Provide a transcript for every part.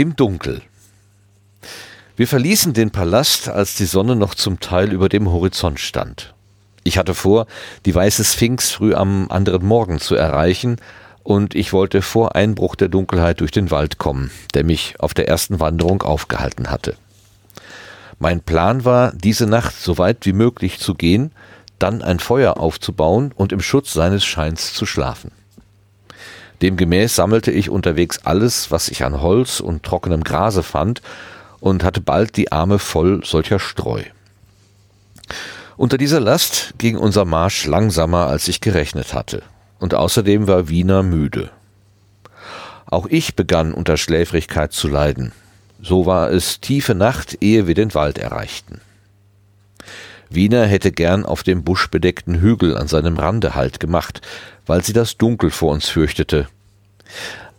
Im Dunkel. Wir verließen den Palast, als die Sonne noch zum Teil über dem Horizont stand. Ich hatte vor, die weiße Sphinx früh am anderen Morgen zu erreichen, und ich wollte vor Einbruch der Dunkelheit durch den Wald kommen, der mich auf der ersten Wanderung aufgehalten hatte. Mein Plan war, diese Nacht so weit wie möglich zu gehen, dann ein Feuer aufzubauen und im Schutz seines Scheins zu schlafen. Demgemäß sammelte ich unterwegs alles, was ich an Holz und trockenem Grase fand, und hatte bald die Arme voll solcher Streu. Unter dieser Last ging unser Marsch langsamer, als ich gerechnet hatte, und außerdem war Wiener müde. Auch ich begann unter Schläfrigkeit zu leiden. So war es tiefe Nacht, ehe wir den Wald erreichten. Wiener hätte gern auf dem buschbedeckten Hügel an seinem Rande Halt gemacht, weil sie das Dunkel vor uns fürchtete.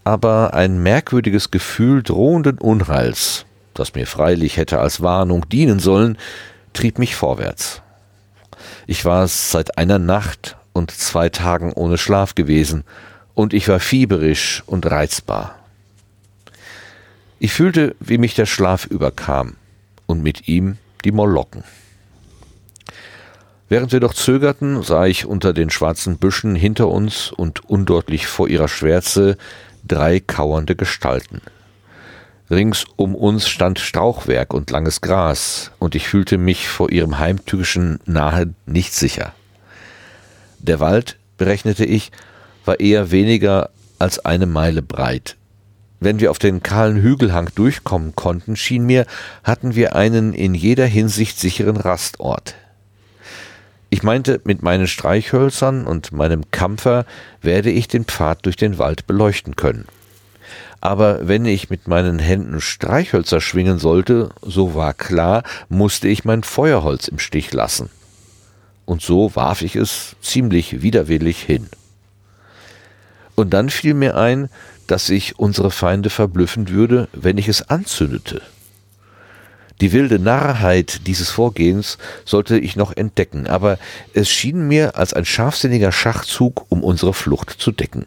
Aber ein merkwürdiges Gefühl drohenden Unheils, das mir freilich hätte als Warnung dienen sollen, trieb mich vorwärts. Ich war seit einer Nacht und zwei Tagen ohne Schlaf gewesen, und ich war fieberisch und reizbar. Ich fühlte, wie mich der Schlaf überkam, und mit ihm die Molocken. Während wir doch zögerten, sah ich unter den schwarzen Büschen hinter uns und undeutlich vor ihrer Schwärze drei kauernde Gestalten. Rings um uns stand Strauchwerk und langes Gras, und ich fühlte mich vor ihrem heimtückischen Nahe nicht sicher. Der Wald, berechnete ich, war eher weniger als eine Meile breit. Wenn wir auf den kahlen Hügelhang durchkommen konnten, schien mir, hatten wir einen in jeder Hinsicht sicheren Rastort. Ich meinte, mit meinen Streichhölzern und meinem Kampfer werde ich den Pfad durch den Wald beleuchten können. Aber wenn ich mit meinen Händen Streichhölzer schwingen sollte, so war klar, musste ich mein Feuerholz im Stich lassen. Und so warf ich es ziemlich widerwillig hin. Und dann fiel mir ein, dass ich unsere Feinde verblüffen würde, wenn ich es anzündete. Die wilde Narrheit dieses Vorgehens sollte ich noch entdecken, aber es schien mir als ein scharfsinniger Schachzug, um unsere Flucht zu decken.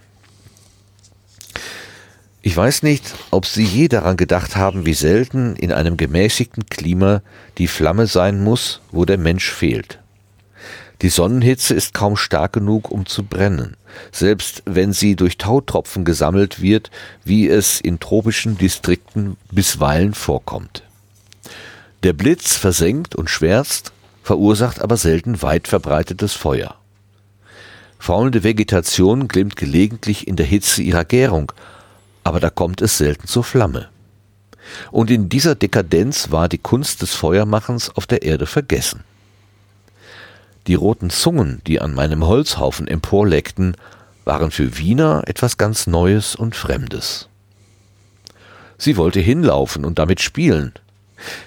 Ich weiß nicht, ob Sie je daran gedacht haben, wie selten in einem gemäßigten Klima die Flamme sein muss, wo der Mensch fehlt. Die Sonnenhitze ist kaum stark genug, um zu brennen, selbst wenn sie durch Tautropfen gesammelt wird, wie es in tropischen Distrikten bisweilen vorkommt. Der Blitz versenkt und schwärzt, verursacht aber selten weit verbreitetes Feuer. Faulende Vegetation glimmt gelegentlich in der Hitze ihrer Gärung, aber da kommt es selten zur Flamme. Und in dieser Dekadenz war die Kunst des Feuermachens auf der Erde vergessen. Die roten Zungen, die an meinem Holzhaufen emporleckten, waren für Wiener etwas ganz Neues und Fremdes. Sie wollte hinlaufen und damit spielen,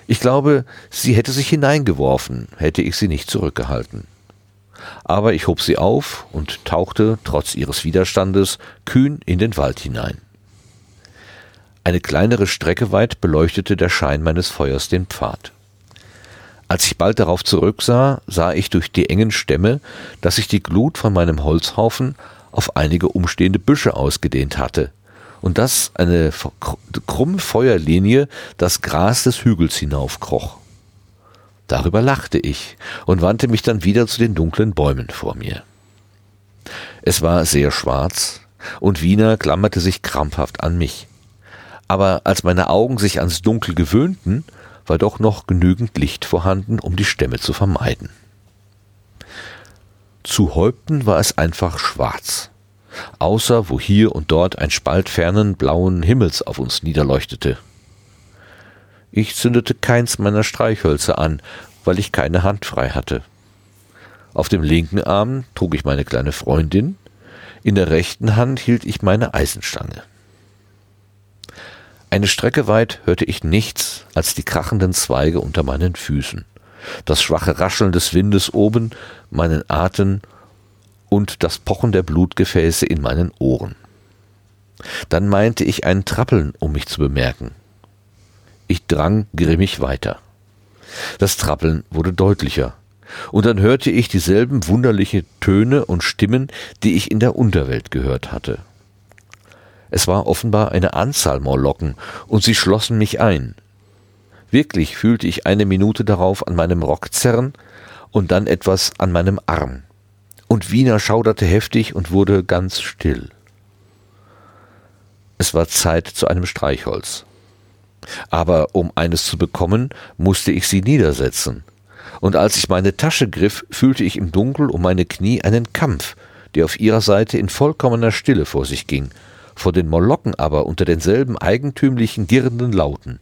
ich glaube, sie hätte sich hineingeworfen, hätte ich sie nicht zurückgehalten. Aber ich hob sie auf und tauchte, trotz ihres Widerstandes, kühn in den Wald hinein. Eine kleinere Strecke weit beleuchtete der Schein meines Feuers den Pfad. Als ich bald darauf zurücksah, sah ich durch die engen Stämme, dass sich die Glut von meinem Holzhaufen auf einige umstehende Büsche ausgedehnt hatte, und dass eine krumme Feuerlinie das Gras des Hügels hinaufkroch. Darüber lachte ich und wandte mich dann wieder zu den dunklen Bäumen vor mir. Es war sehr schwarz, und Wiener klammerte sich krampfhaft an mich. Aber als meine Augen sich ans Dunkel gewöhnten, war doch noch genügend Licht vorhanden, um die Stämme zu vermeiden. Zu Häupten war es einfach schwarz außer wo hier und dort ein Spalt fernen blauen Himmels auf uns niederleuchtete. Ich zündete keins meiner Streichhölzer an, weil ich keine Hand frei hatte. Auf dem linken Arm trug ich meine kleine Freundin, in der rechten Hand hielt ich meine Eisenstange. Eine Strecke weit hörte ich nichts als die krachenden Zweige unter meinen Füßen, das schwache Rascheln des Windes oben, meinen Atem und das Pochen der Blutgefäße in meinen Ohren. Dann meinte ich ein Trappeln, um mich zu bemerken. Ich drang grimmig weiter. Das Trappeln wurde deutlicher, und dann hörte ich dieselben wunderliche Töne und Stimmen, die ich in der Unterwelt gehört hatte. Es war offenbar eine Anzahl Morlocken, und sie schlossen mich ein. Wirklich fühlte ich eine Minute darauf an meinem Rock zerren und dann etwas an meinem Arm. Und Wiener schauderte heftig und wurde ganz still. Es war Zeit zu einem Streichholz. Aber um eines zu bekommen, musste ich sie niedersetzen. Und als ich meine Tasche griff, fühlte ich im Dunkel um meine Knie einen Kampf, der auf ihrer Seite in vollkommener Stille vor sich ging, vor den Molokken aber unter denselben eigentümlichen girrenden Lauten.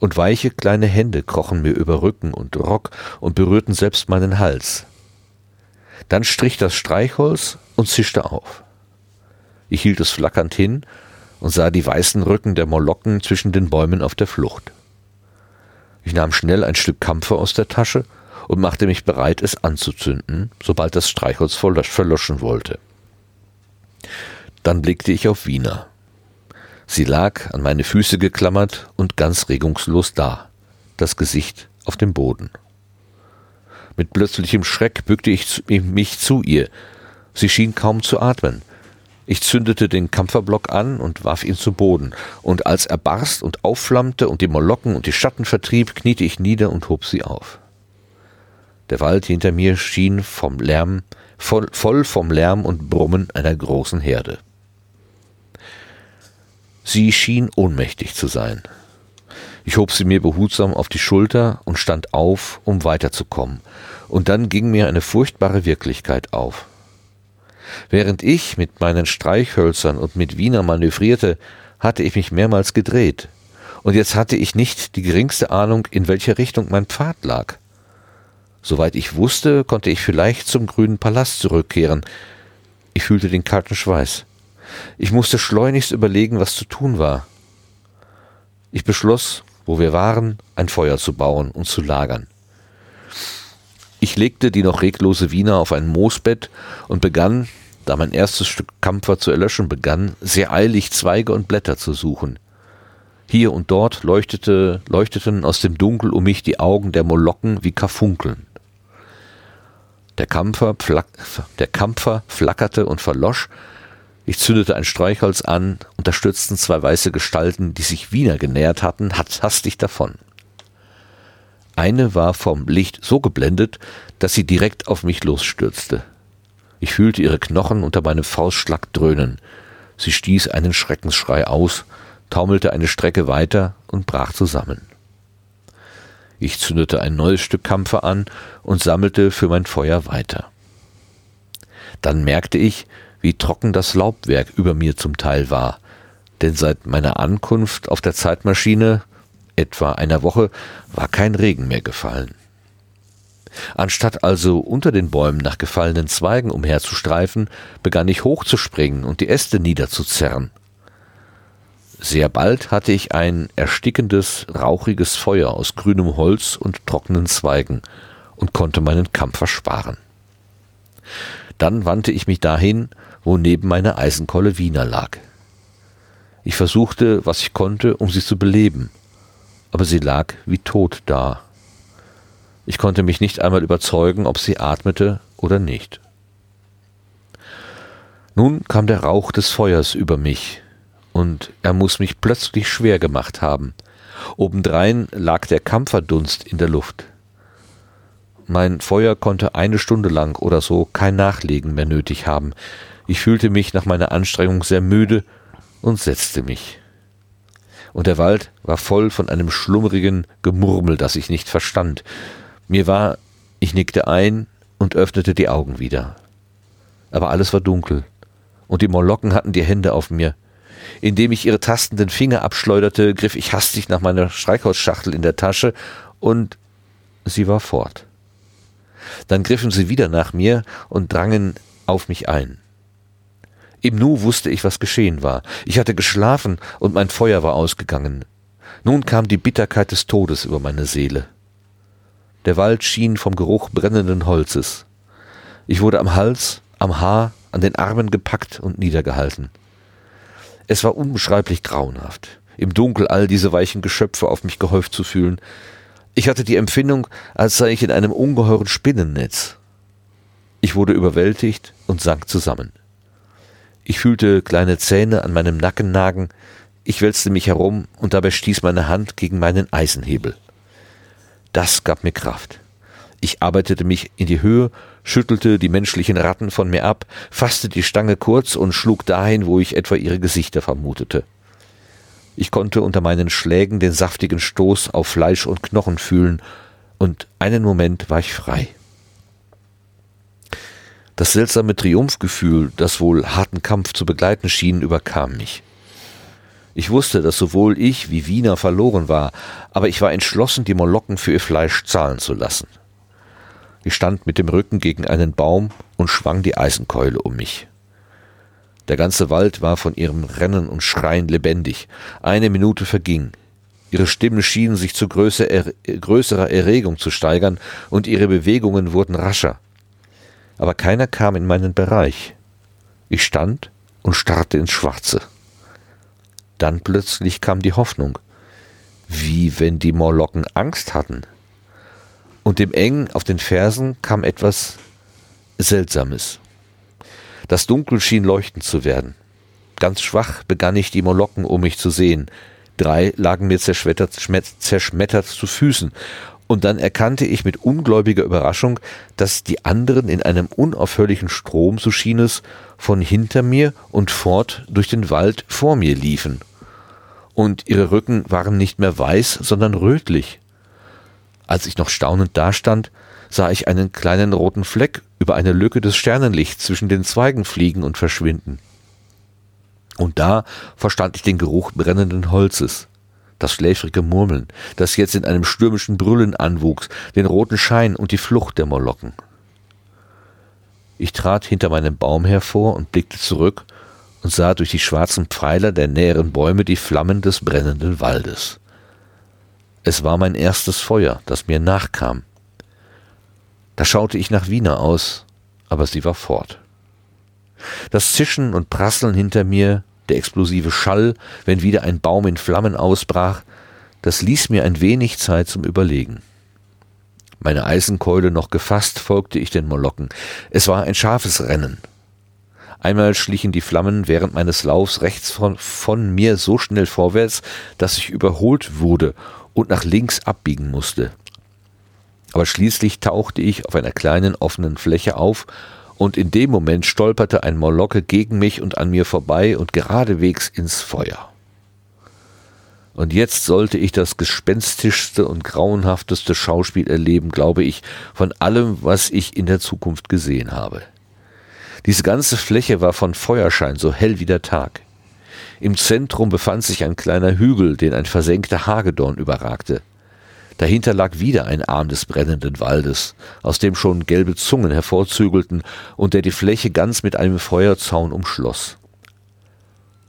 Und weiche kleine Hände krochen mir über Rücken und Rock und berührten selbst meinen Hals. Dann strich das Streichholz und zischte auf. Ich hielt es flackernd hin und sah die weißen Rücken der Molokken zwischen den Bäumen auf der Flucht. Ich nahm schnell ein Stück Kampfer aus der Tasche und machte mich bereit, es anzuzünden, sobald das Streichholz verloschen wollte. Dann blickte ich auf Wiener. Sie lag an meine Füße geklammert und ganz regungslos da, das Gesicht auf dem Boden. Mit plötzlichem Schreck bückte ich mich zu ihr. Sie schien kaum zu atmen. Ich zündete den Kampferblock an und warf ihn zu Boden, und als er barst und aufflammte und die Molokken und die Schatten vertrieb, kniete ich nieder und hob sie auf. Der Wald hinter mir schien vom Lärm, voll, voll vom Lärm und Brummen einer großen Herde. Sie schien ohnmächtig zu sein. Ich hob sie mir behutsam auf die Schulter und stand auf, um weiterzukommen, und dann ging mir eine furchtbare Wirklichkeit auf. Während ich mit meinen Streichhölzern und mit Wiener manövrierte, hatte ich mich mehrmals gedreht, und jetzt hatte ich nicht die geringste Ahnung, in welche Richtung mein Pfad lag. Soweit ich wusste, konnte ich vielleicht zum grünen Palast zurückkehren. Ich fühlte den kalten Schweiß. Ich musste schleunigst überlegen, was zu tun war. Ich beschloss, wo wir waren, ein Feuer zu bauen und zu lagern. Ich legte die noch reglose Wiener auf ein Moosbett und begann, da mein erstes Stück Kampfer zu erlöschen begann, sehr eilig Zweige und Blätter zu suchen. Hier und dort leuchtete, leuchteten aus dem Dunkel um mich die Augen der Molokken wie Karfunkeln. Der Kampfer, der Kampfer flackerte und verlosch, ich zündete ein Streichholz an und da stürzten zwei weiße Gestalten, die sich Wiener genähert hatten, hastig davon. Eine war vom Licht so geblendet, dass sie direkt auf mich losstürzte. Ich fühlte ihre Knochen unter meinem Faustschlag dröhnen. Sie stieß einen Schreckensschrei aus, taumelte eine Strecke weiter und brach zusammen. Ich zündete ein neues Stück Kampfer an und sammelte für mein Feuer weiter. Dann merkte ich, wie trocken das Laubwerk über mir zum Teil war, denn seit meiner Ankunft auf der Zeitmaschine, etwa einer Woche, war kein Regen mehr gefallen. Anstatt also unter den Bäumen nach gefallenen Zweigen umherzustreifen, begann ich hochzuspringen und die Äste niederzuzerren. Sehr bald hatte ich ein erstickendes, rauchiges Feuer aus grünem Holz und trockenen Zweigen und konnte meinen Kampf ersparen. Dann wandte ich mich dahin, wo neben meiner Eisenkolle Wiener lag. Ich versuchte, was ich konnte, um sie zu beleben, aber sie lag wie tot da. Ich konnte mich nicht einmal überzeugen, ob sie atmete oder nicht. Nun kam der Rauch des Feuers über mich, und er muss mich plötzlich schwer gemacht haben. Obendrein lag der Kampferdunst in der Luft. Mein Feuer konnte eine Stunde lang oder so kein Nachlegen mehr nötig haben. Ich fühlte mich nach meiner Anstrengung sehr müde und setzte mich. Und der Wald war voll von einem schlummerigen Gemurmel, das ich nicht verstand. Mir war, ich nickte ein und öffnete die Augen wieder. Aber alles war dunkel, und die Molokken hatten die Hände auf mir. Indem ich ihre tastenden Finger abschleuderte, griff ich hastig nach meiner Streichholzschachtel in der Tasche, und sie war fort. Dann griffen sie wieder nach mir und drangen auf mich ein. Im Nu wusste ich, was geschehen war. Ich hatte geschlafen und mein Feuer war ausgegangen. Nun kam die Bitterkeit des Todes über meine Seele. Der Wald schien vom Geruch brennenden Holzes. Ich wurde am Hals, am Haar, an den Armen gepackt und niedergehalten. Es war unbeschreiblich grauenhaft, im Dunkel all diese weichen Geschöpfe auf mich gehäuft zu fühlen. Ich hatte die Empfindung, als sei ich in einem ungeheuren Spinnennetz. Ich wurde überwältigt und sank zusammen. Ich fühlte kleine Zähne an meinem Nacken nagen, ich wälzte mich herum und dabei stieß meine Hand gegen meinen Eisenhebel. Das gab mir Kraft. Ich arbeitete mich in die Höhe, schüttelte die menschlichen Ratten von mir ab, fasste die Stange kurz und schlug dahin, wo ich etwa ihre Gesichter vermutete. Ich konnte unter meinen Schlägen den saftigen Stoß auf Fleisch und Knochen fühlen, und einen Moment war ich frei. Das seltsame Triumphgefühl, das wohl harten Kampf zu begleiten schien, überkam mich. Ich wusste, dass sowohl ich wie Wiener verloren war, aber ich war entschlossen, die Molokken für ihr Fleisch zahlen zu lassen. Ich stand mit dem Rücken gegen einen Baum und schwang die Eisenkeule um mich. Der ganze Wald war von ihrem Rennen und Schreien lebendig. Eine Minute verging. Ihre Stimmen schienen sich zu größerer Erregung zu steigern, und ihre Bewegungen wurden rascher. Aber keiner kam in meinen Bereich. Ich stand und starrte ins Schwarze. Dann plötzlich kam die Hoffnung, wie wenn die Morlocken Angst hatten. Und dem Eng auf den Fersen kam etwas Seltsames. Das Dunkel schien leuchtend zu werden. Ganz schwach begann ich die Molokken um mich zu sehen. Drei lagen mir zerschmettert, zerschmettert zu Füßen, und dann erkannte ich mit ungläubiger Überraschung, dass die anderen in einem unaufhörlichen Strom, so schien es, von hinter mir und fort durch den Wald vor mir liefen und ihre Rücken waren nicht mehr weiß, sondern rötlich. Als ich noch staunend dastand, sah ich einen kleinen roten Fleck über eine Lücke des Sternenlichts zwischen den Zweigen fliegen und verschwinden. Und da verstand ich den Geruch brennenden Holzes, das schläfrige Murmeln, das jetzt in einem stürmischen Brüllen anwuchs, den roten Schein und die Flucht der Molokken. Ich trat hinter meinem Baum hervor und blickte zurück und sah durch die schwarzen Pfeiler der näheren Bäume die Flammen des brennenden Waldes. Es war mein erstes Feuer, das mir nachkam. Da schaute ich nach Wiener aus, aber sie war fort. Das Zischen und Prasseln hinter mir, der explosive Schall, wenn wieder ein Baum in Flammen ausbrach, das ließ mir ein wenig Zeit zum Überlegen. Meine Eisenkeule noch gefasst, folgte ich den Molokken. Es war ein scharfes Rennen, Einmal schlichen die Flammen während meines Laufs rechts von, von mir so schnell vorwärts, dass ich überholt wurde und nach links abbiegen musste. Aber schließlich tauchte ich auf einer kleinen offenen Fläche auf, und in dem Moment stolperte ein Molocke gegen mich und an mir vorbei und geradewegs ins Feuer. Und jetzt sollte ich das gespenstischste und grauenhafteste Schauspiel erleben, glaube ich, von allem, was ich in der Zukunft gesehen habe. Diese ganze Fläche war von Feuerschein so hell wie der Tag. Im Zentrum befand sich ein kleiner Hügel, den ein versenkter Hagedorn überragte. Dahinter lag wieder ein Arm des brennenden Waldes, aus dem schon gelbe Zungen hervorzügelten und der die Fläche ganz mit einem Feuerzaun umschloss.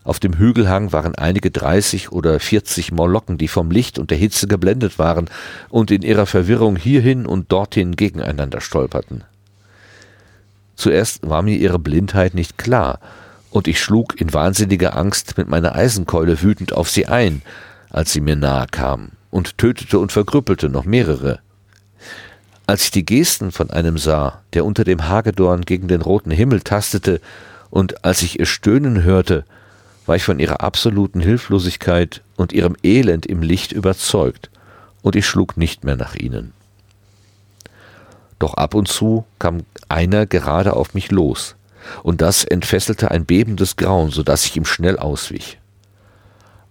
Auf dem Hügelhang waren einige dreißig oder vierzig Morlocken, die vom Licht und der Hitze geblendet waren und in ihrer Verwirrung hierhin und dorthin gegeneinander stolperten. Zuerst war mir ihre Blindheit nicht klar, und ich schlug in wahnsinniger Angst mit meiner Eisenkeule wütend auf sie ein, als sie mir nahe kam, und tötete und verkrüppelte noch mehrere. Als ich die Gesten von einem sah, der unter dem Hagedorn gegen den roten Himmel tastete, und als ich ihr Stöhnen hörte, war ich von ihrer absoluten Hilflosigkeit und ihrem Elend im Licht überzeugt, und ich schlug nicht mehr nach ihnen. Doch ab und zu kam einer gerade auf mich los, und das entfesselte ein bebendes Grauen, so dass ich ihm schnell auswich.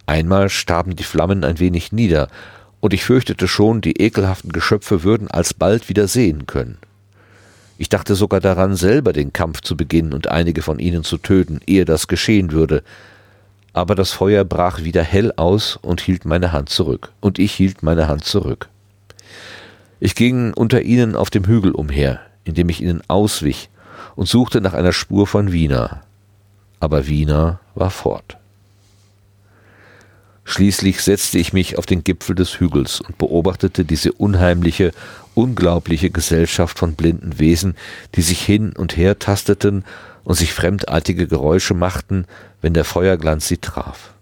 Einmal starben die Flammen ein wenig nieder, und ich fürchtete schon, die ekelhaften Geschöpfe würden alsbald wieder sehen können. Ich dachte sogar daran, selber den Kampf zu beginnen und einige von ihnen zu töten, ehe das geschehen würde. Aber das Feuer brach wieder hell aus und hielt meine Hand zurück, und ich hielt meine Hand zurück. Ich ging unter ihnen auf dem Hügel umher, indem ich ihnen auswich und suchte nach einer Spur von Wiener. Aber Wiener war fort. Schließlich setzte ich mich auf den Gipfel des Hügels und beobachtete diese unheimliche, unglaubliche Gesellschaft von blinden Wesen, die sich hin und her tasteten und sich fremdartige Geräusche machten, wenn der Feuerglanz sie traf.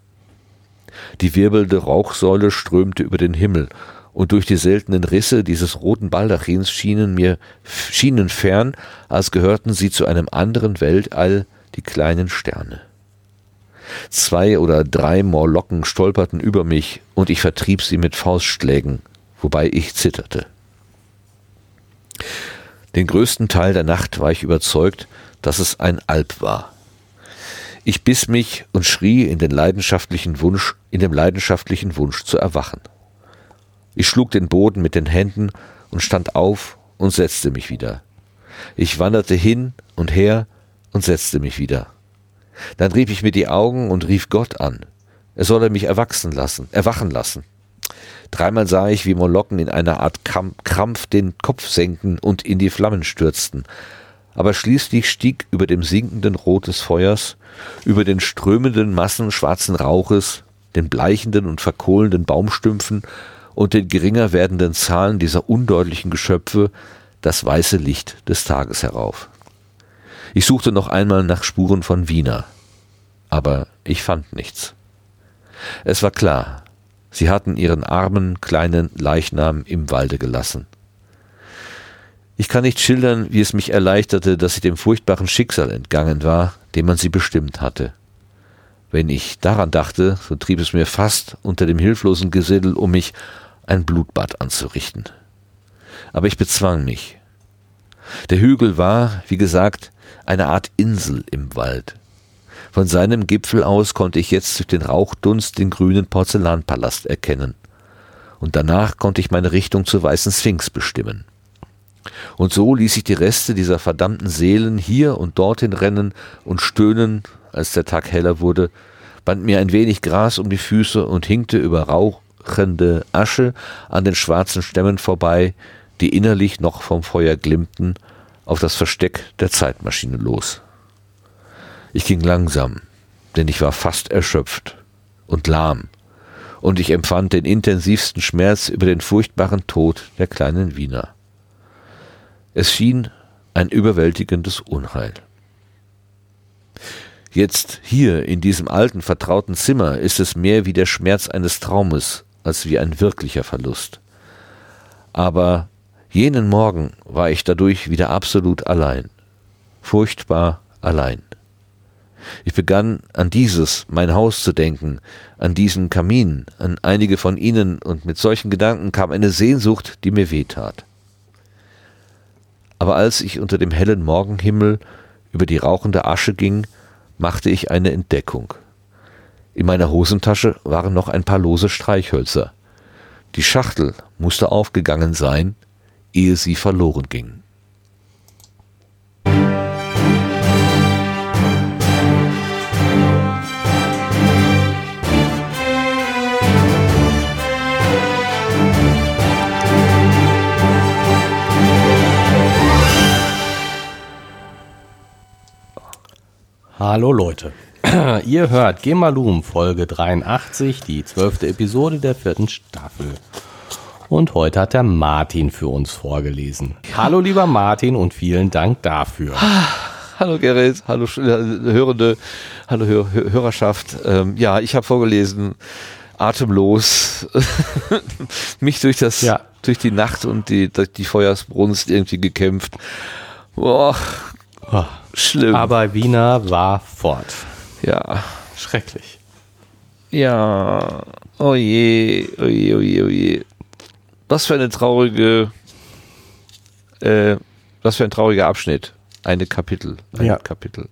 Die wirbelnde Rauchsäule strömte über den Himmel, und durch die seltenen Risse dieses roten Baldachins schienen mir schienen fern, als gehörten sie zu einem anderen Weltall, die kleinen Sterne. Zwei oder drei Morlocken stolperten über mich und ich vertrieb sie mit Faustschlägen, wobei ich zitterte. Den größten Teil der Nacht war ich überzeugt, dass es ein Alp war. Ich biss mich und schrie in den leidenschaftlichen Wunsch, in dem leidenschaftlichen Wunsch zu erwachen. Ich schlug den Boden mit den Händen und stand auf und setzte mich wieder. Ich wanderte hin und her und setzte mich wieder. Dann rieb ich mir die Augen und rief Gott an. Er solle mich erwachsen lassen, erwachen lassen. Dreimal sah ich, wie Molokken in einer Art Krampf den Kopf senken und in die Flammen stürzten. Aber schließlich stieg über dem sinkenden Rot des Feuers, über den strömenden Massen schwarzen Rauches, den bleichenden und verkohlenden Baumstümpfen und den geringer werdenden Zahlen dieser undeutlichen Geschöpfe das weiße Licht des Tages herauf. Ich suchte noch einmal nach Spuren von Wiener, aber ich fand nichts. Es war klar, sie hatten ihren armen kleinen Leichnam im Walde gelassen. Ich kann nicht schildern, wie es mich erleichterte, dass ich dem furchtbaren Schicksal entgangen war, dem man sie bestimmt hatte. Wenn ich daran dachte, so trieb es mir fast unter dem hilflosen Gesiddel um mich ein Blutbad anzurichten. Aber ich bezwang mich. Der Hügel war, wie gesagt, eine Art Insel im Wald. Von seinem Gipfel aus konnte ich jetzt durch den Rauchdunst den grünen Porzellanpalast erkennen. Und danach konnte ich meine Richtung zur weißen Sphinx bestimmen. Und so ließ ich die Reste dieser verdammten Seelen hier und dorthin rennen und stöhnen, als der Tag heller wurde, band mir ein wenig Gras um die Füße und hinkte über rauchende Asche an den schwarzen Stämmen vorbei, die innerlich noch vom Feuer glimmten auf das Versteck der Zeitmaschine los. Ich ging langsam, denn ich war fast erschöpft und lahm, und ich empfand den intensivsten Schmerz über den furchtbaren Tod der kleinen Wiener. Es schien ein überwältigendes Unheil. Jetzt hier in diesem alten, vertrauten Zimmer ist es mehr wie der Schmerz eines Traumes als wie ein wirklicher Verlust. Aber Jenen Morgen war ich dadurch wieder absolut allein, furchtbar allein. Ich begann an dieses, mein Haus zu denken, an diesen Kamin, an einige von ihnen, und mit solchen Gedanken kam eine Sehnsucht, die mir wehtat. Aber als ich unter dem hellen Morgenhimmel über die rauchende Asche ging, machte ich eine Entdeckung. In meiner Hosentasche waren noch ein paar lose Streichhölzer. Die Schachtel musste aufgegangen sein, ehe sie verloren ging. Hallo Leute. Ihr hört Gemalum Folge 83, die zwölfte Episode der vierten Staffel. Und heute hat der Martin für uns vorgelesen. Hallo lieber Martin und vielen Dank dafür. Hallo Gerrit, hallo äh, Hörende, hallo Hör Hörerschaft. Ähm, ja, ich habe vorgelesen, atemlos, mich durch das, ja. durch die Nacht und die, durch die Feuersbrunst irgendwie gekämpft. Boah, oh, schlimm. Aber Wiener war fort. Ja. Schrecklich. Ja, oh je, oh je, oh je, oh je. Was für eine traurige, äh, was für ein trauriger Abschnitt. Eine Kapitel. Ein ja. Kapitel.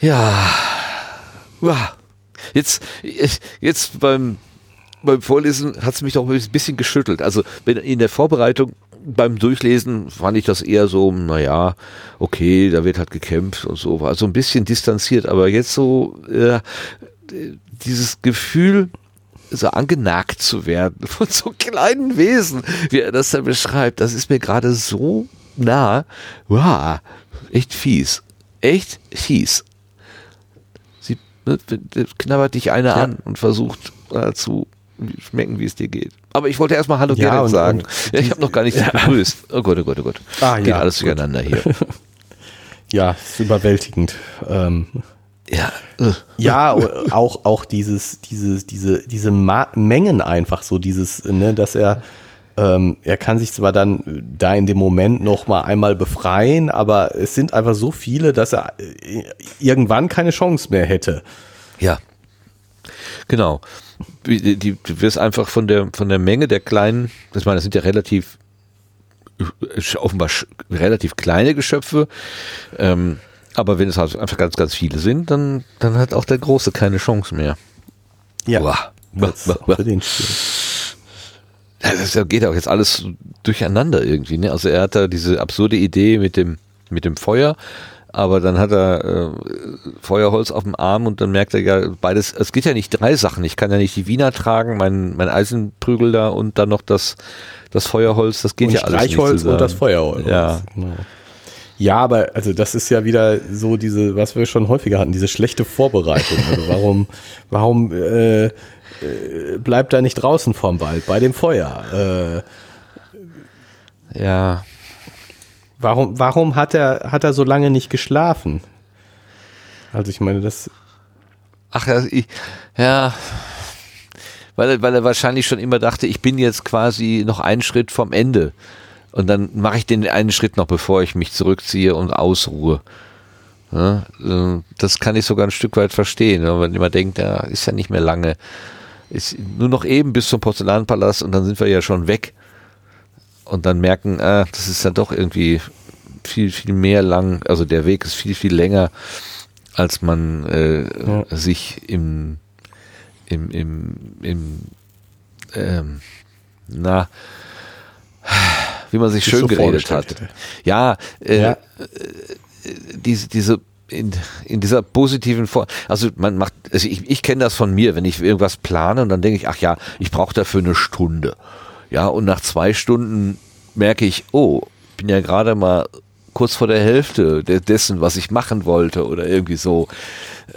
Ja. Jetzt, jetzt beim, beim Vorlesen hat es mich doch ein bisschen geschüttelt. Also in der Vorbereitung beim Durchlesen fand ich das eher so, naja, okay, da wird halt gekämpft und so, war so ein bisschen distanziert, aber jetzt so äh, dieses Gefühl, so angenagt zu werden von so kleinen Wesen, wie er das da beschreibt. Das ist mir gerade so nah. Wow, echt fies. Echt fies. Sie ne, knabbert dich eine ja. an und versucht äh, zu schmecken, wie es dir geht. Aber ich wollte erstmal Hallo ja, Gerrit sagen. Und ich habe noch gar nicht ja. begrüßt. Oh Gott, oh Gott, oh Gott. Ah, geht ja, alles gut. durcheinander hier. ja, ist überwältigend. Ähm, ja. Ja, auch, auch dieses, dieses, diese, diese Ma Mengen einfach so, dieses, ne, dass er Ähm, er kann sich zwar dann da in dem Moment noch mal einmal befreien, aber es sind einfach so viele, dass er äh, irgendwann keine Chance mehr hätte. Ja. Genau. Die, die, du wirst einfach von der, von der Menge der kleinen, ich meine, das sind ja relativ, äh, offenbar relativ kleine Geschöpfe, ähm, aber wenn es halt einfach ganz, ganz viele sind, dann, dann hat auch der Große keine Chance mehr. Ja. Uah. Uah. für den Spiel. Ja, das geht auch jetzt alles durcheinander irgendwie. Ne? Also er hat da diese absurde Idee mit dem, mit dem Feuer, aber dann hat er äh, Feuerholz auf dem Arm und dann merkt er ja beides, es geht ja nicht drei Sachen. Ich kann ja nicht die Wiener tragen, mein, mein Eisenprügel da und dann noch das, das Feuerholz, das geht und ja alles nicht Streichholz und das Feuerholz. Ja. Genau. Ja, aber also das ist ja wieder so diese, was wir schon häufiger hatten, diese schlechte Vorbereitung. Also warum, warum äh, äh, bleibt er nicht draußen vorm Wald bei dem Feuer? Äh, Ja, warum, warum hat er, hat er so lange nicht geschlafen? Also ich meine, das Ach ja, ich, ja. Weil, er- weil er wahrscheinlich schon immer dachte, ich bin jetzt quasi noch einen Schritt vom Ende. Und dann mache ich den einen Schritt noch, bevor ich mich zurückziehe und ausruhe. Ja, das kann ich sogar ein Stück weit verstehen, wenn man immer denkt, ja, ist ja nicht mehr lange. Ist nur noch eben bis zum Porzellanpalast und dann sind wir ja schon weg. Und dann merken, ah, das ist ja doch irgendwie viel, viel mehr lang, also der Weg ist viel, viel länger, als man äh, Ja. sich im, im, im, im ähm, na, wie man sich schön geredet hat. Ja, äh, Ja. diese, diese in, in dieser positiven Form, also man macht, also ich, ich kenne das von mir, wenn ich irgendwas plane und dann denke ich, ach ja, ich brauche dafür eine Stunde. Ja, und nach zwei Stunden merke ich, oh, bin ja gerade mal kurz vor der Hälfte de- dessen, was ich machen wollte oder irgendwie so,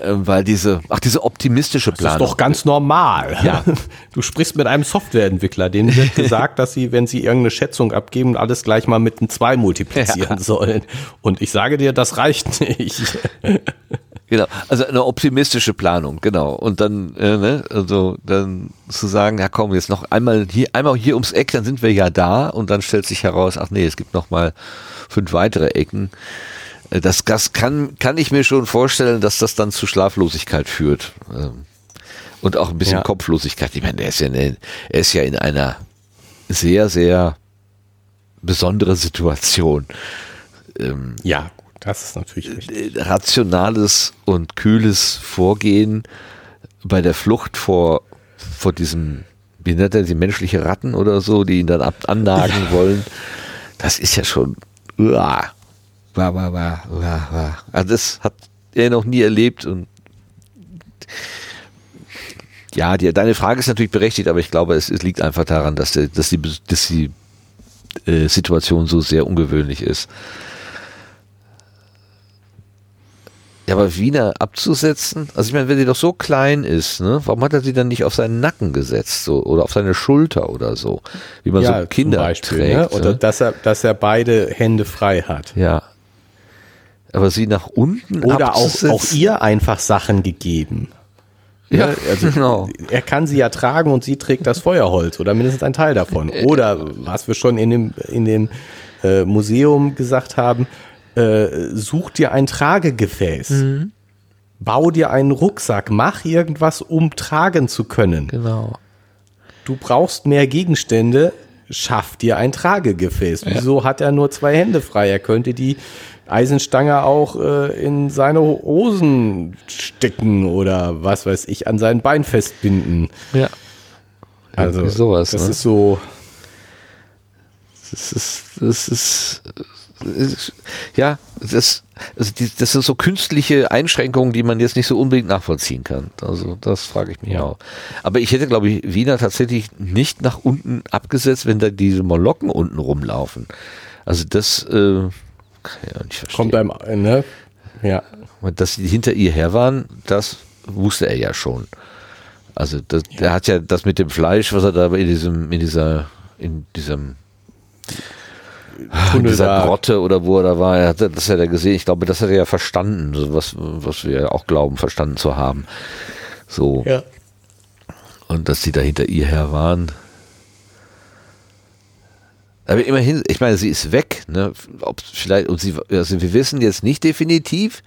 ähm, weil diese, ach, diese optimistische Das ist Planung. doch ganz normal. Ja. Du sprichst mit einem Softwareentwickler, dem wird gesagt, dass sie, wenn sie irgendeine Schätzung abgeben, alles gleich mal mit einem 2 multiplizieren sollen. Und ich sage dir, das reicht nicht. Genau, also eine optimistische Planung, genau. Und dann, äh, ne, also dann zu sagen, ja komm, jetzt noch einmal hier, einmal hier ums Eck, dann sind wir ja da und dann stellt sich heraus, ach nee, es gibt noch mal fünf weitere Ecken. Äh, Das, das kann, kann ich mir schon vorstellen, dass das dann zu Schlaflosigkeit führt. Ähm, Und auch ein bisschen Ja. Kopflosigkeit. Ich meine, er ist ja, in, er ist ja in einer sehr, sehr besondere Situation. Ähm, Ja, das ist natürlich richtig. äh, rationales und kühles Vorgehen bei der Flucht vor, vor diesem, wie nennt er die menschliche Ratten oder so, die ihn dann ab, annagen wollen, das ist ja schon, uah, wah, wah, wah, wah. also das hat er noch nie erlebt und ja, die, deine Frage ist natürlich berechtigt, aber ich glaube, es, es liegt einfach daran, dass, der, dass die, dass die äh, Situation so sehr ungewöhnlich ist. Ja, aber Wiener abzusetzen, also ich meine, wenn die doch so klein ist, ne, warum hat er sie dann nicht auf seinen Nacken gesetzt so, oder auf seine Schulter oder so, wie man so Kinder zum Beispiel, trägt? ne? Oder ne? dass er, dass er beide Hände frei hat. Ja. Aber sie nach unten Oder auch, abzusetzen, auch ihr einfach Sachen gegeben. ja, Ne? Also genau. er kann sie ja tragen und sie trägt das Feuerholz oder mindestens ein Teil davon. Oder was wir schon in dem, in dem äh, Museum gesagt haben, äh, such dir ein Tragegefäß. Mhm. Bau dir einen Rucksack, mach irgendwas, um tragen zu können. Genau. Du brauchst mehr Gegenstände, schaff dir ein Tragegefäß. Wieso hat er nur zwei Hände frei? Er könnte die Eisenstange auch äh, in seine Hosen stecken oder was weiß ich, an sein Bein festbinden. Ja. Also sowas, das ne? ist so, das ist, das ist ja, das, also die, das sind so künstliche Einschränkungen, die man jetzt nicht so unbedingt nachvollziehen kann. Also das frage ich mich Ja. auch. Aber ich hätte, glaube ich, Wiener tatsächlich nicht nach unten abgesetzt, wenn da diese Molokken unten rumlaufen. Also das äh, kann ich auch nicht verstehen. kommt einem, äh, ne? Ja. Dass sie hinter ihr her waren, das wusste er ja schon. Also das, der hat ja das mit dem Fleisch, was er da in diesem, in dieser, in diesem Tunnel dieser. Grotte oder wo er da war, er hat, das hat er gesehen. Ich glaube, das hat er ja verstanden, was, was wir ja auch glauben, verstanden zu haben. So. Ja. Und dass die da hinter ihr her waren. Aber immerhin, ich meine, sie ist weg, ne? Ob vielleicht, und sie, also wir wissen jetzt nicht definitiv,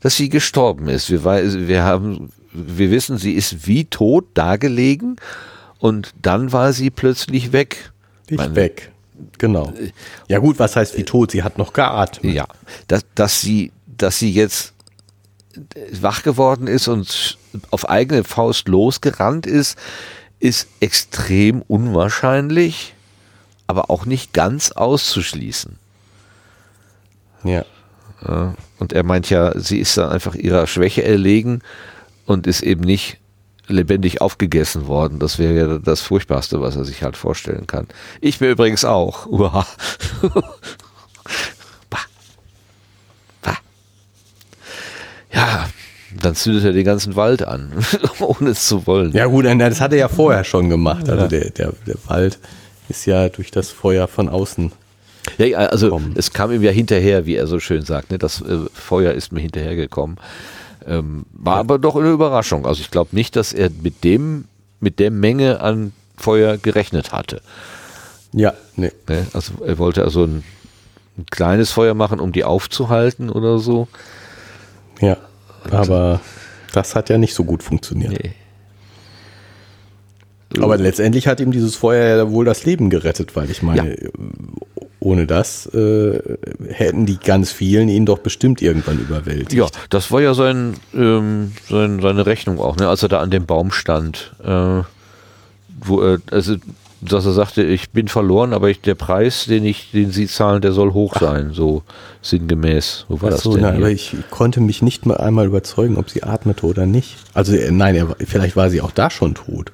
dass sie gestorben ist. Wir, wir haben, wir wissen, sie ist wie tot dagelegen und dann war sie plötzlich weg. Nicht Meine, weg. Genau. Ja gut, was heißt wie tot? Sie hat noch geatmet. Ja, dass, dass sie, dass sie jetzt wach geworden ist und auf eigene Faust losgerannt ist, ist extrem unwahrscheinlich, aber auch nicht ganz auszuschließen. Ja. Und er meint ja, sie ist dann einfach ihrer Schwäche erlegen und ist eben nicht lebendig aufgegessen worden. Das wäre ja das Furchtbarste, was er sich halt vorstellen kann. Ich mir übrigens auch. Ja, dann zündet er den ganzen Wald an, ohne es zu wollen. Ja gut, das hat er ja vorher schon gemacht. Also der, der, der Wald ist ja durch das Feuer von außen. Ja, also es kam ihm ja hinterher, wie er so schön sagt. Ne? Das äh, Feuer ist mir hinterhergekommen. Ähm, war ja. aber doch eine Überraschung. Also ich glaube nicht, dass er mit dem, mit der Menge an Feuer gerechnet hatte. Ja, nee. Ne? Also er wollte also ein, ein kleines Feuer machen, um die aufzuhalten oder so. Ja. Aber das hat ja nicht so gut funktioniert. Nee. Aber letztendlich hat ihm dieses Feuer ja wohl das Leben gerettet, weil ich meine, ja. Ohne das äh, hätten die ganz vielen ihn doch bestimmt irgendwann überwältigt. Ja, das war ja sein, ähm, sein seine Rechnung auch, ne? als er da an dem Baum stand. Äh, wo er, also dass er sagte, ich bin verloren, aber ich, der Preis, den ich, den Sie zahlen, der soll hoch sein, so sinngemäß. Wo war Ach das denn? Nein, aber ich konnte mich nicht mal einmal überzeugen, ob sie atmete oder nicht. Also äh, nein, er, vielleicht war sie auch da schon tot.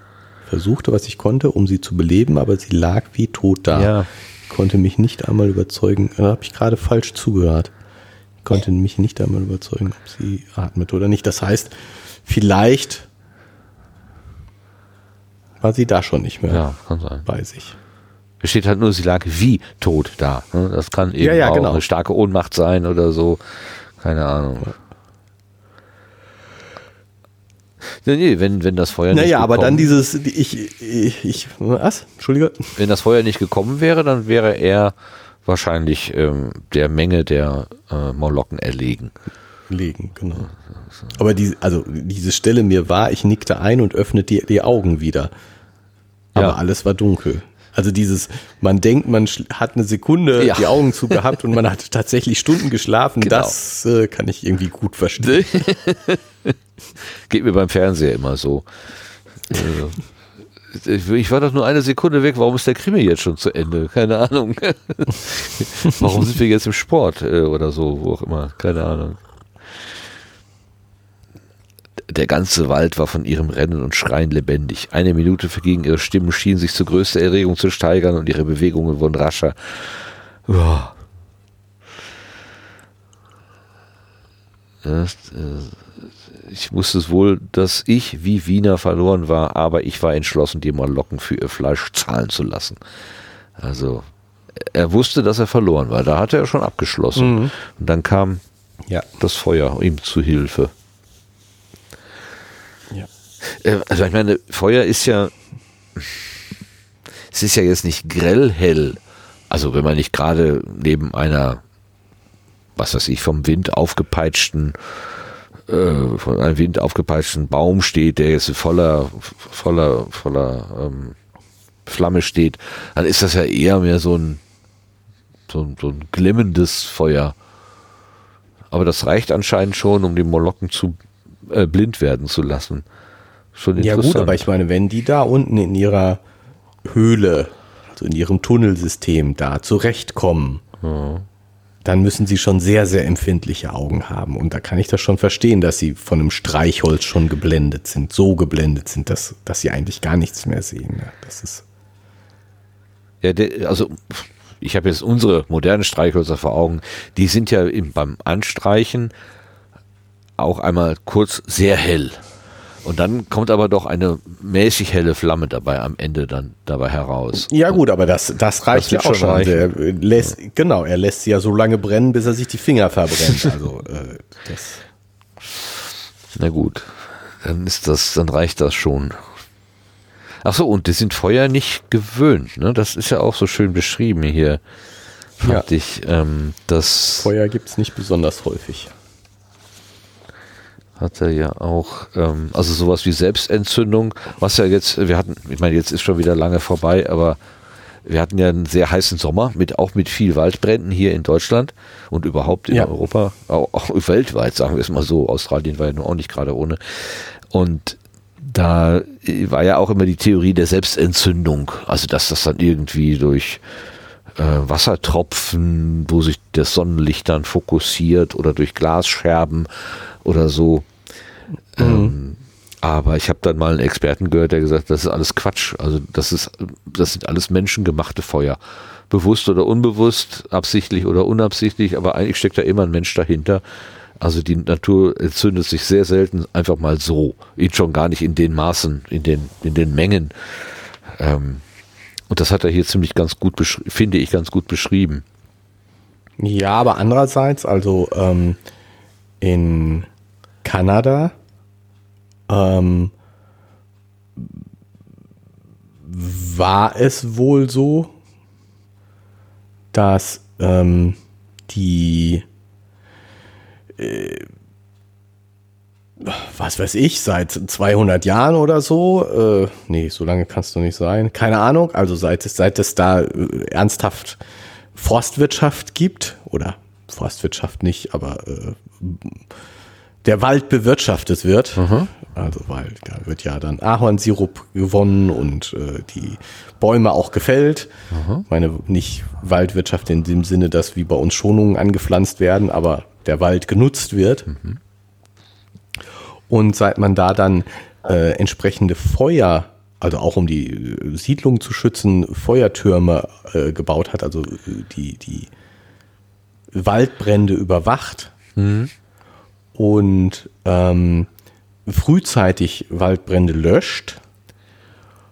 Versuchte, was ich konnte, um sie zu beleben, aber sie lag wie tot da. Ja. Ich konnte mich nicht einmal überzeugen. Da habe ich gerade falsch zugehört. Ich konnte mich nicht einmal überzeugen, ob sie atmete oder nicht. Das heißt, vielleicht war sie da schon nicht mehr ja, kann sein. bei sich. Es steht halt nur, sie lag wie tot da. Ne? Das kann eben ja, ja, auch genau. eine starke Ohnmacht sein oder so. Keine Ahnung. Nee, nee, wenn, wenn das Feuer naja, nicht Naja, aber dann dieses, ich, ich, ich, was? Entschuldige. Wenn das Feuer nicht gekommen wäre, dann wäre er wahrscheinlich ähm, der Menge der äh, Molokken erlegen. Legen, genau. Aber die, also diese Stelle mir war, ich nickte ein und öffnete die, die Augen wieder. Aber ja. alles war dunkel. Also dieses, man denkt, man hat eine Sekunde ja. die Augen zu gehabt und man hat tatsächlich Stunden geschlafen. Genau. Das äh, kann ich irgendwie gut verstehen. Geht mir beim Fernseher immer so. Äh, ich war doch nur eine Sekunde weg. Warum ist der Krimi jetzt schon zu Ende? Keine Ahnung. Warum sind wir jetzt im Sport äh, oder so, wo auch immer? Keine Ahnung. Der ganze Wald war von ihrem Rennen und Schreien lebendig. Eine Minute verging, ihre Stimmen schienen sich zu größter Erregung zu steigern und ihre Bewegungen wurden rascher. Oh. Ich wusste es wohl, dass ich wie Wiener verloren war, aber ich war entschlossen, die Malocken für ihr Fleisch zahlen zu lassen. Also, er wusste, dass er verloren war. Da hatte er schon abgeschlossen. Mhm. Und dann kam ja. das Feuer ihm zu Hilfe. Äh, also ich meine, Feuer ist ja, es ist ja jetzt nicht grell hell. Also wenn man nicht gerade neben einer, was weiß ich, vom Wind aufgepeitschten, äh, von einem Wind aufgepeitschten Baum steht, der jetzt voller, voller, voller ähm, Flamme steht, dann ist das ja eher mehr so ein, so so ein glimmendes Feuer. Aber das reicht anscheinend schon, um die Molokken zu äh, blind werden zu lassen. Schon ja gut, aber ich meine, wenn die da unten in ihrer Höhle, also in ihrem Tunnelsystem da zurechtkommen, ja. dann müssen sie schon sehr, sehr empfindliche Augen haben. Und da kann ich das schon verstehen, dass sie von einem Streichholz schon geblendet sind, so geblendet sind, dass, dass sie eigentlich gar nichts mehr sehen. Das ist ja, also ich habe jetzt unsere modernen Streichhölzer vor Augen, die sind ja beim Anstreichen auch einmal kurz sehr hell. Und dann kommt aber doch eine mäßig helle Flamme dabei am Ende dann dabei heraus. Ja gut, aber das, das reicht das ja auch schon. Also er lässt, ja. Genau, er lässt sie ja so lange brennen, bis er sich die Finger verbrennt. Also äh, das. Na gut, dann ist das, dann reicht das schon. Ach so, und die sind Feuer nicht gewöhnt, ne? Das ist ja auch so schön beschrieben hier. Fand Ja. ich, ähm, das Feuer gibt es nicht besonders häufig. Hat er ja auch, ähm, also sowas wie Selbstentzündung, was ja jetzt, wir hatten, ich meine, jetzt ist schon wieder lange vorbei, aber wir hatten ja einen sehr heißen Sommer, mit, auch mit viel Waldbränden hier in Deutschland und überhaupt in Ja. Europa, auch, auch weltweit, sagen wir es mal so. Australien war ja nun auch nicht gerade ohne. Und da war ja auch immer die Theorie der Selbstentzündung, also dass das dann irgendwie durch äh, Wassertropfen, wo sich das Sonnenlicht dann fokussiert oder durch Glasscherben oder so. Ähm, aber ich habe dann mal einen Experten gehört, der gesagt, hat, das ist alles Quatsch. Also das ist, das sind alles menschengemachte Feuer. Bewusst oder unbewusst, absichtlich oder unabsichtlich, aber eigentlich steckt da immer ein Mensch dahinter. Also die Natur entzündet sich sehr selten einfach mal so. Ihn schon gar nicht in den Maßen, in den, in den Mengen. Ähm, und das hat er hier ziemlich ganz gut, finde ich, ganz gut beschrieben. Ja, aber andererseits, also ähm, in Kanada ähm, war es wohl so, dass ähm, die äh, was weiß ich, seit 200 Jahren oder so, äh, nee, so lange kannst du nicht sein, keine Ahnung, also seit es, seit es da äh, ernsthaft Forstwirtschaft gibt, oder Forstwirtschaft nicht, aber äh, der Wald bewirtschaftet wird, also weil da wird ja dann Ahornsirup gewonnen und äh, die Bäume auch gefällt. Meine nicht Waldwirtschaft in dem Sinne, dass wie bei uns Schonungen angepflanzt werden, aber der Wald genutzt wird. Und seit man da dann äh, entsprechende Feuer, also auch um die äh, Siedlung zu schützen, Feuertürme äh, gebaut hat, also äh, die, die Waldbrände überwacht und ähm, frühzeitig Waldbrände löscht,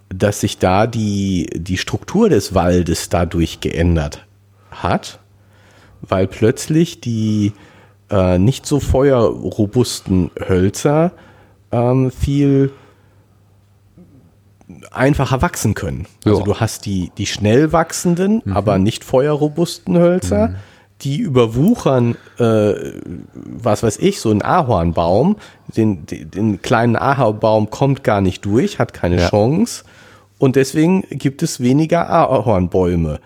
dass sich da die, die Struktur des Waldes dadurch geändert hat, weil plötzlich die äh, nicht so feuerrobusten Hölzer ähm, viel einfacher wachsen können. Also Ja. du hast die, die schnell wachsenden, aber nicht feuerrobusten Hölzer, die überwuchern, äh, was weiß ich, so ein Ahornbaum, den, den, kleinen Ahornbaum kommt gar nicht durch, hat keine Ja. Chance und deswegen gibt es weniger Ahornbäume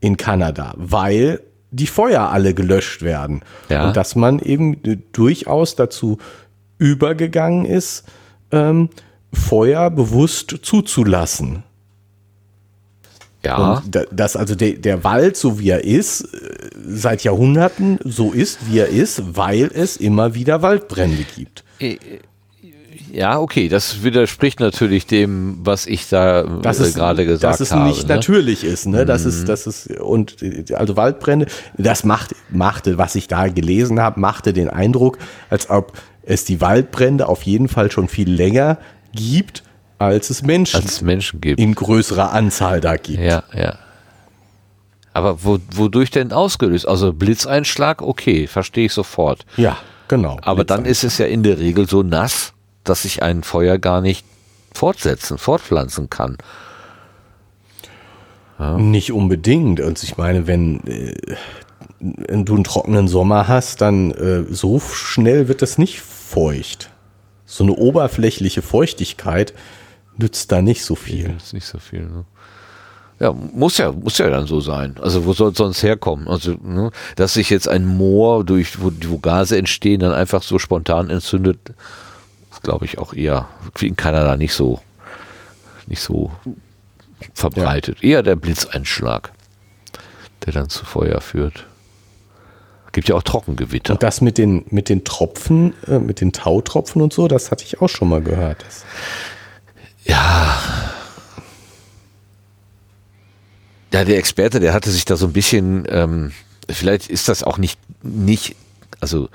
in Kanada, weil die Feuer alle gelöscht werden. Ja. Und dass man eben durchaus dazu übergegangen ist, ähm, Feuer bewusst zuzulassen. Ja, Und da- dass also der, der Wald, so wie er ist, äh, seit Jahrhunderten so ist, wie er ist, weil es immer wieder Waldbrände gibt. ja, okay, das widerspricht natürlich dem, was ich da Dass äh, gerade gesagt dass es habe. nicht ne? natürlich ist, ne? Das ist, das ist, und äh, also Waldbrände, das macht, machte, was ich da gelesen habe, machte den Eindruck, als ob es die Waldbrände auf jeden Fall schon viel länger gibt, als es Menschen Als es Menschen gibt. in größerer Anzahl da gibt. Ja, ja. Aber wo, wodurch denn ausgelöst? Also Blitzeinschlag, okay, verstehe ich sofort. Ja, genau. Aber dann ist es ja in der Regel so nass, dass sich ein Feuer gar nicht fortsetzen, fortpflanzen kann. Nicht unbedingt. Und ich meine, wenn, äh, wenn du einen trockenen Sommer hast, dann äh, so schnell wird das nicht feucht. So eine oberflächliche Feuchtigkeit nützt da nicht so viel. Ist nicht so viel. Ne? Ja, muss ja, muss ja dann so sein. Also wo soll es sonst herkommen? Also, ne, dass sich jetzt ein Moor durch, wo, wo Gase entstehen, dann einfach so spontan entzündet, glaube ich auch eher wie in Kanada nicht so, nicht so verbreitet. Eher der Blitzeinschlag, der dann zu Feuer führt. Gibt ja auch Trockengewitter. Und das mit den, mit den Tropfen, äh, mit den Tautropfen und so, das hatte ich auch schon mal gehört. Das, Ja. Ja, der Experte, der hatte sich da so ein bisschen, ähm, vielleicht ist das auch nicht, nicht, also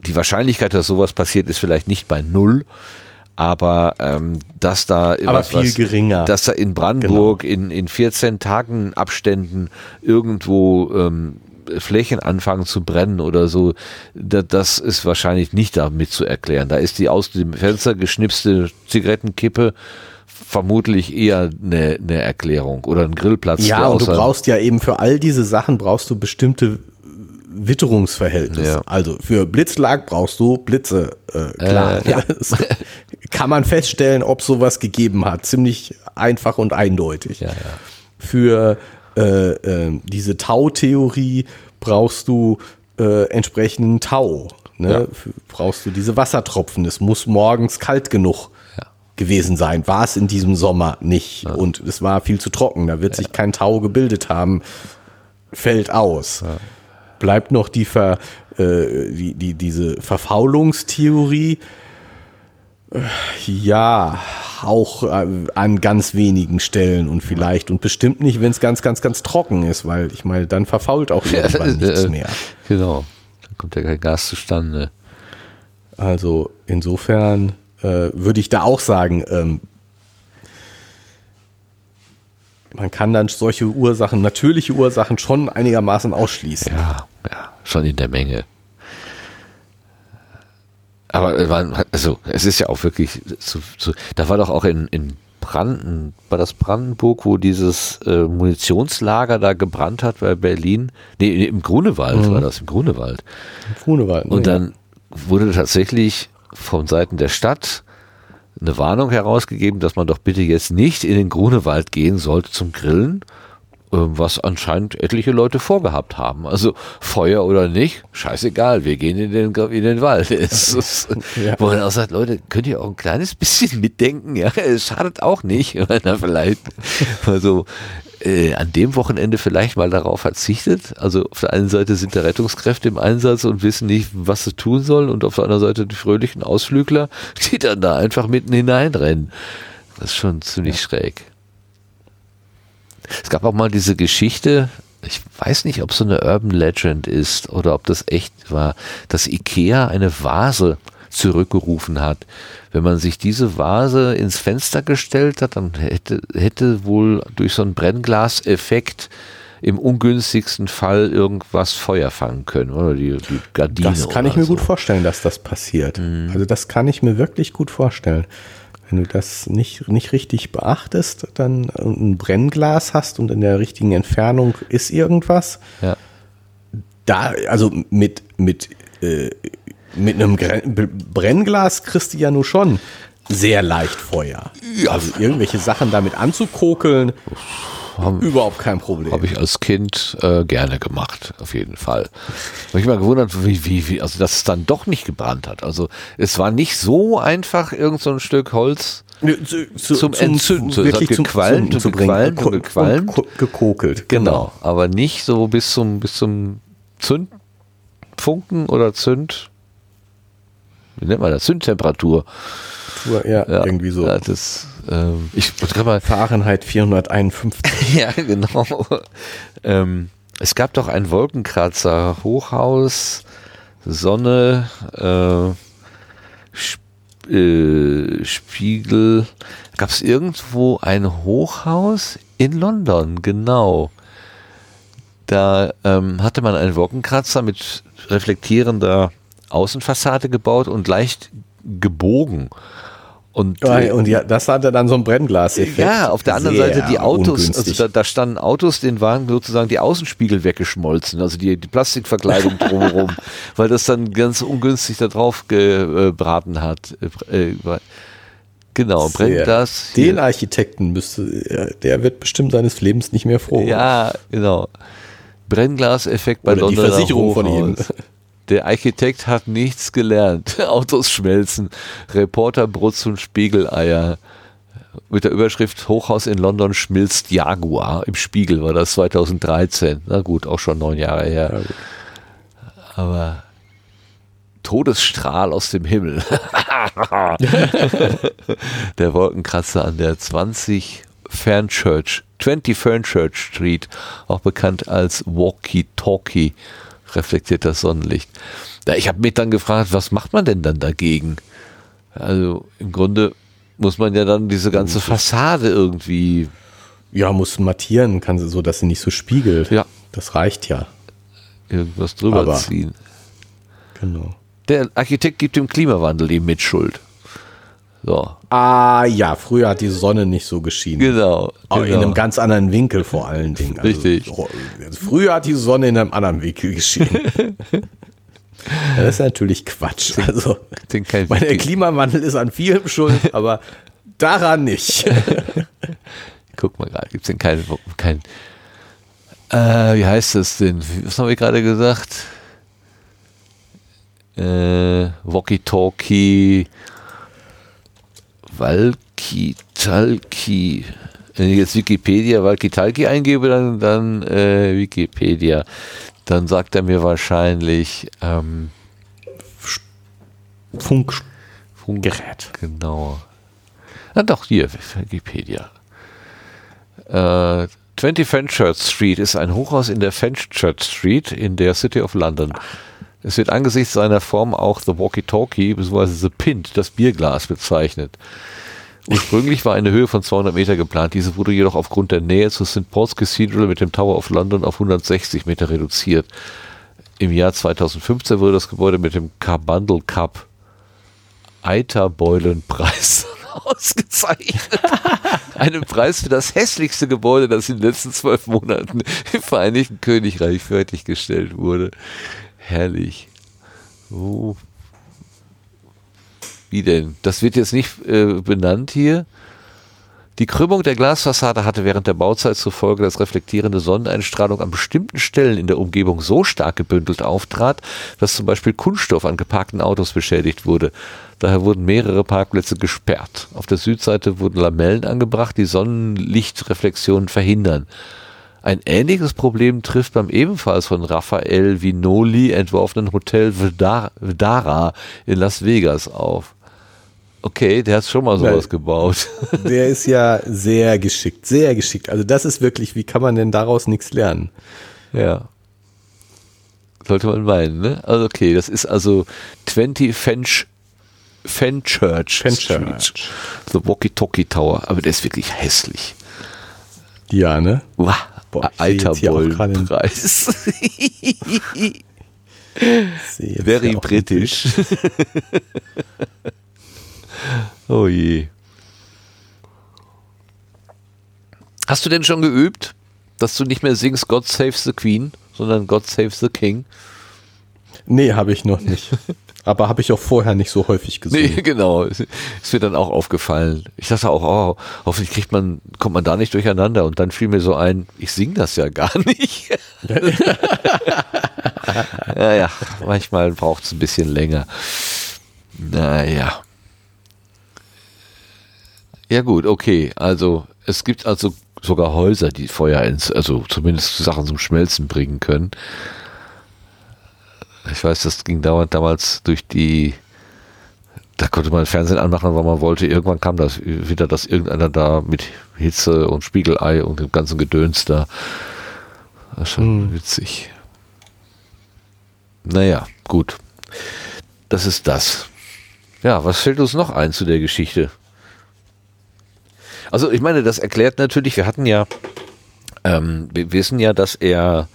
die Wahrscheinlichkeit, dass sowas passiert, ist vielleicht nicht bei null, aber ähm, dass da Aber viel geringer. dass da in Brandenburg in, in 14 Tagen Abständen irgendwo ähm, Flächen anfangen zu brennen oder so, da, das ist wahrscheinlich nicht damit zu erklären. Da ist die aus dem Fenster geschnipste Zigarettenkippe vermutlich eher eine, eine Erklärung oder ein Grillplatz. Ja, und du brauchst ja eben für all diese Sachen brauchst du bestimmte Witterungsverhältnisse. Ja. Also für Blitzschlag brauchst du Blitze, äh, klar. Äh, ja. Kann man feststellen, ob sowas gegeben hat. Ziemlich einfach und eindeutig. Ja. Für äh, äh, diese Tau-Theorie brauchst du äh, entsprechenden Tau. Ne? Brauchst du diese Wassertropfen. Es muss morgens kalt genug Ja. Gewesen sein. War es in diesem Sommer nicht. Und es war viel zu trocken. Da wird sich kein Tau gebildet haben. Fällt aus. Bleibt noch die, Ver, äh, die, die diese Verfaulungstheorie. Äh, Ja, auch äh, an ganz wenigen Stellen und vielleicht und bestimmt nicht, wenn es ganz, ganz, ganz trocken ist, weil ich meine, dann verfault auch irgendwann nichts Äh, mehr. Genau. Dann kommt ja kein Gas zustande. Also insofern äh, würde ich da auch sagen, ähm, man kann dann solche Ursachen, natürliche Ursachen schon einigermaßen ausschließen. Ja, ja, schon in der Menge. Aber äh, man also, es ist ja auch wirklich, so, so, da war doch auch in, in Branden, war das Brandenburg, wo dieses äh, Munitionslager da gebrannt hat bei Berlin? Nee, nee, im Grunewald war das, im Grunewald. Grunewald, ne? Und dann wurde tatsächlich von Seiten der Stadt eine Warnung herausgegeben, dass man doch bitte jetzt nicht in den Grunewald gehen sollte zum Grillen, was anscheinend etliche Leute vorgehabt haben. Also Feuer oder nicht, scheißegal, wir gehen in den, in den Wald. Es ist, Ja. Wo man auch sagt, Leute, könnt ihr auch ein kleines bisschen mitdenken? Ja, es schadet auch nicht, wenn er vielleicht also äh, an dem Wochenende vielleicht mal darauf verzichtet. Also auf der einen Seite sind der Rettungskräfte im Einsatz und wissen nicht, was sie tun sollen und auf der anderen Seite die fröhlichen Ausflügler, die dann da einfach mitten hineinrennen. Das ist schon ziemlich schräg. Es gab auch mal diese Geschichte, ich weiß nicht, ob es so eine Urban Legend ist oder ob das echt war, dass Ikea eine Vase zurückgerufen hat. Wenn man sich diese Vase ins Fenster gestellt hat, dann hätte, hätte wohl durch so einen Brennglaseffekt im ungünstigsten Fall irgendwas Feuer fangen können oder die, die Gardine. Das kann ich mir so. Mhm. gut vorstellen, dass das passiert. Also das kann ich mir wirklich gut vorstellen. Wenn du das nicht, nicht richtig beachtest, dann ein Brennglas hast und in der richtigen Entfernung ist irgendwas, Ja. da, also mit, mit, äh, mit einem Brennglas kriegst du ja nur schon sehr leicht Feuer. Ja. Also irgendwelche Sachen damit anzukokeln, überhaupt kein Problem. Habe ich als Kind äh, gerne gemacht, auf jeden Fall. Habe ich mal gewundert, wie, wie, wie, also dass es dann doch nicht gebrannt hat. Also es war nicht so einfach, irgend so ein Stück Holz Zu, zu, Zum Entzünden, so, es wirklich hat zum und zu bringen. gequalmt und Ko- gequalmt. ko- gekokelt. Genau, aber nicht so bis zum bis zum Zündfunken oder Zünd wie nennt man das Zündtemperatur. Genau. Ja, irgendwie so. Ja, das, ähm, ich mal Fahrenheit 451. ja, genau. Ähm, es gab doch ein Wolkenkratzer, Hochhaus, Sonne, äh, Sp äh, Spiegel. Gab es irgendwo ein Hochhaus in London, genau. Da ähm, hatte man einen Wolkenkratzer mit reflektierender Außenfassade gebaut und leicht gebogen. Und, äh, und ja, das hatte dann so ein Brennglaseffekt. ja, auf der anderen Sehr Seite die Autos, also da, da standen Autos, denen waren sozusagen die Außenspiegel weggeschmolzen, also die, die Plastikverkleidung drumherum, weil das dann ganz ungünstig da drauf gebraten hat. Äh, war- Genau, Sehr. Brennglas. Den hier. Architekten müsste, der wird bestimmt seines Lebens nicht mehr froh. Ja, genau. Brennglaseffekt bei Oder die Londoner Versicherung von ihm. Der Architekt hat nichts gelernt. Autos schmelzen, Reporter Brutz und Spiegeleier. Mit der Überschrift Hochhaus in London schmilzt Jaguar. Im Spiegel war das 2013. Na gut, auch schon neun Jahre her. Aber Todesstrahl aus dem Himmel. der Wolkenkratzer an der 20 Fernchurch, 20 Fernchurch Street, auch bekannt als Walkie Talkie, reflektiert das Sonnenlicht. Ja, ich habe mich dann gefragt, was macht man denn dann dagegen? Also im Grunde muss man ja dann diese ganze Fassade irgendwie, Ja, muss mattieren, kann sie so, dass sie nicht so spiegelt. Ja. Das reicht ja. irgendwas drüber Aber- ziehen. Genau. Der Architekt gibt dem Klimawandel die Mitschuld. So. Ah ja, früher hat die Sonne nicht so geschienen. Genau. Aber genau. in einem ganz anderen Winkel vor allen Dingen. Also, Richtig. also früher hat die Sonne in einem anderen Winkel geschienen. das ist natürlich Quatsch. Also, weil der Klimawandel ist an vielem schuld, aber daran nicht. Guck mal gerade, gibt es denn kein, kein äh, wie heißt das denn? Was haben wir gerade gesagt? Äh, Walkie-Talkie, Walkie-Talkie. Wenn ich jetzt Wikipedia Walkie-Talkie eingebe, dann, dann äh, Wikipedia. Dann sagt er mir wahrscheinlich ähm, Funkgerät. Funk Genau. Na doch, hier, Wikipedia. Äh, 20 Fenchurch Street ist ein Hochhaus in der Fenchurch Street in der City of London. Es wird angesichts seiner Form auch The Walkie-Talkie bzw. The Pint, das Bierglas, bezeichnet. Ursprünglich war eine Höhe von 200 Meter geplant. Diese wurde jedoch aufgrund der Nähe zu St. Paul's Cathedral mit dem Tower of London auf 160 Meter reduziert. Im Jahr 2015 wurde das Gebäude mit dem Carbundle Cup Eiterbeulenpreis ausgezeichnet. Einem Preis für das hässlichste Gebäude, das in den letzten zwölf Monaten im Vereinigten Königreich fertiggestellt wurde. Herrlich. Oh. Wie denn? Das wird jetzt nicht äh, benannt hier. Die Krümmung der Glasfassade hatte während der Bauzeit zur Folge, dass reflektierende Sonneneinstrahlung an bestimmten Stellen in der Umgebung so stark gebündelt auftrat, dass zum Beispiel Kunststoff an geparkten Autos beschädigt wurde. Daher wurden mehrere Parkplätze gesperrt. Auf der Südseite wurden Lamellen angebracht, die Sonnenlichtreflexionen verhindern. Ein ähnliches Problem trifft beim ebenfalls von Raphael Vinoli entworfenen Hotel Vdara Vdara in Las Vegas auf. Okay, der hat schon mal sowas Nein. gebaut. Der ist ja sehr geschickt, sehr geschickt. Also das ist wirklich, wie kann man denn daraus nichts lernen? Ja. Sollte man meinen, ne? Also okay, das ist also 20 Fench Fenchurch Fenchurch. The Walkie-Talkie Tower. Aber der ist wirklich hässlich. Ja, ne? Wow. Boah. Sehe jetzt Very british. oh je. Hast du denn schon geübt, dass du nicht mehr singst God Save the Queen, sondern God Save the King? Nee, habe ich noch nicht. Aber habe ich auch vorher nicht so häufig Nee, gesehen. genau. Ist mir dann auch aufgefallen. Ich dachte auch, oh, hoffentlich kriegt man, kommt man da nicht durcheinander. Und dann fiel mir so ein, ich sing das ja gar nicht. naja, manchmal braucht es ein bisschen länger. Naja. Ja gut, okay. Also es gibt also sogar Häuser, die Feuer ins, also zumindest Sachen zum Schmelzen bringen können. Ich weiß, das ging damals durch die, da konnte man Fernsehen anmachen, weil man wollte. Irgendwann kam das wieder, dass irgendeiner da mit Hitze und Spiegelei und dem ganzen Gedöns da. Ist schon witzig. Naja, gut. Das ist das. Ja, was fällt uns noch ein zu der Geschichte? Also ich meine, das erklärt natürlich, wir hatten ja, ähm, wir wissen ja, dass er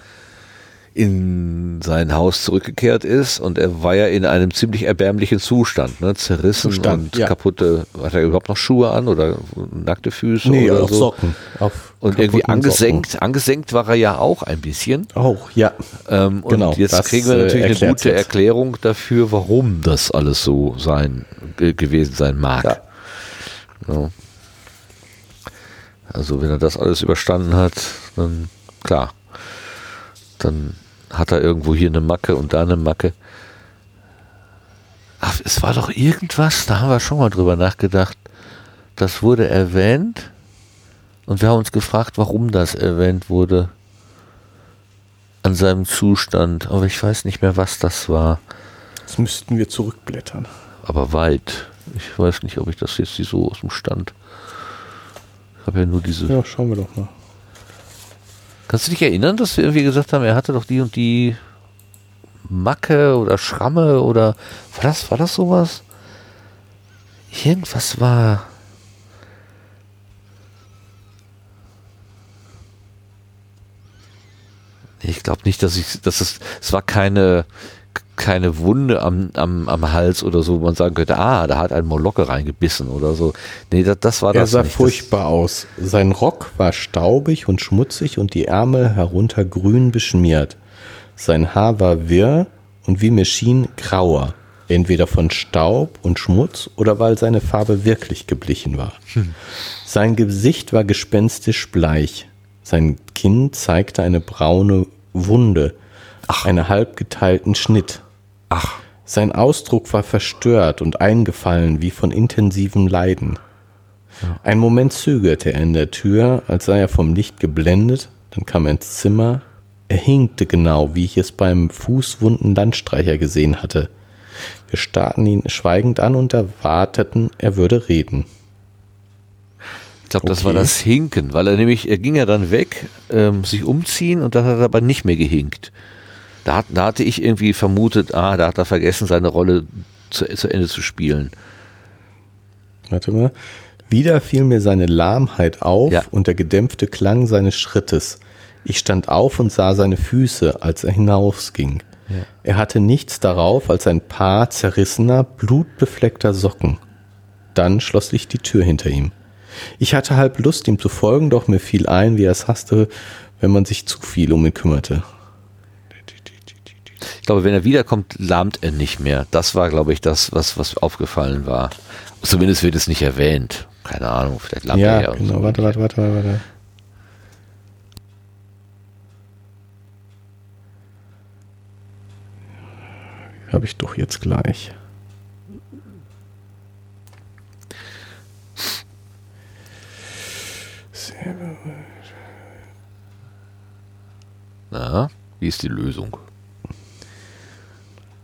in sein Haus zurückgekehrt ist und er war ja in einem ziemlich erbärmlichen Zustand, ne? zerrissen Zustand, und ja. kaputte, hat er überhaupt noch Schuhe an oder nackte Füße Nee, oder auf so? Socken. Auf Und irgendwie angesenkt, angesenkt war er ja auch ein bisschen. Socken. Auch, ja. Ähm, Genau, und jetzt kriegen wir äh, natürlich eine gute jetzt. Erklärung dafür, warum das alles so sein ge gewesen sein mag. Ja. Ja. Also wenn er das alles überstanden hat, dann klar, dann hat er irgendwo hier eine Macke und da eine Macke. Ach, es war doch irgendwas, da haben wir schon mal drüber nachgedacht. Das wurde erwähnt und wir haben uns gefragt, warum das erwähnt wurde an seinem Zustand. Aber ich weiß nicht mehr, was das war. Jetzt müssten wir zurückblättern. Aber weit. Ich weiß nicht, ob ich das jetzt so aus dem Stand. Ich habe ja nur diese. Ja, schauen wir doch mal. Kannst du dich erinnern, dass wir irgendwie gesagt haben, er hatte doch die und die Macke oder Schramme oder war das, war das sowas? Irgendwas war. Ich glaube nicht, dass ich, dass es, es war keine, keine Wunde am, am, am Hals oder so, wo man sagen könnte, ah, da hat ein Molocke reingebissen oder so. Nee, das, das war er das sah nicht. furchtbar aus. Sein Rock war staubig und schmutzig und die Ärmel herunter grün beschmiert. Sein Haar war wirr und wie mir schien grauer. Entweder von Staub und Schmutz oder weil seine Farbe wirklich geblichen war. Sein Gesicht war gespenstisch bleich. Sein Kinn zeigte eine braune Wunde, einen halb geteilten Schnitt. Ach, Sein Ausdruck war verstört und eingefallen wie von intensivem Leiden. Ein Moment zögerte er in der Tür, als sei er vom Licht geblendet, dann kam er ins Zimmer. Er hinkte genau, wie ich es beim fußwunden Landstreicher gesehen hatte. Wir starrten ihn schweigend an und erwarteten, er würde reden. ich glaube, das war Okay. das Hinken, weil er nämlich, er ging ja dann weg, ähm, sich umziehen und dann hat er aber nicht mehr gehinkt. Da, da hatte ich irgendwie vermutet, ah, da hat er vergessen, seine Rolle zu, zu Ende zu spielen. Warte mal. Wieder fiel mir seine Lahmheit auf Ja. und der gedämpfte Klang seines Schrittes. Ich stand auf und sah seine Füße, als er hinausging. Er hatte nichts darauf als ein paar zerrissener, blutbefleckter Socken. Dann schloss sich die Tür hinter ihm. Ich hatte halb Lust, ihm zu folgen, doch mir fiel ein, wie er es hasste, wenn man sich zu viel um ihn kümmerte. Ich glaube, wenn er wiederkommt, lahmt er nicht mehr. Das war, glaube ich, das, was, was aufgefallen war. Zumindest wird es nicht erwähnt. Keine Ahnung, vielleicht lahmt er Ja, ja. und genau. so. Warte, warte, warte, warte, warte. Habe ich doch jetzt gleich. Na, wie ist die Lösung?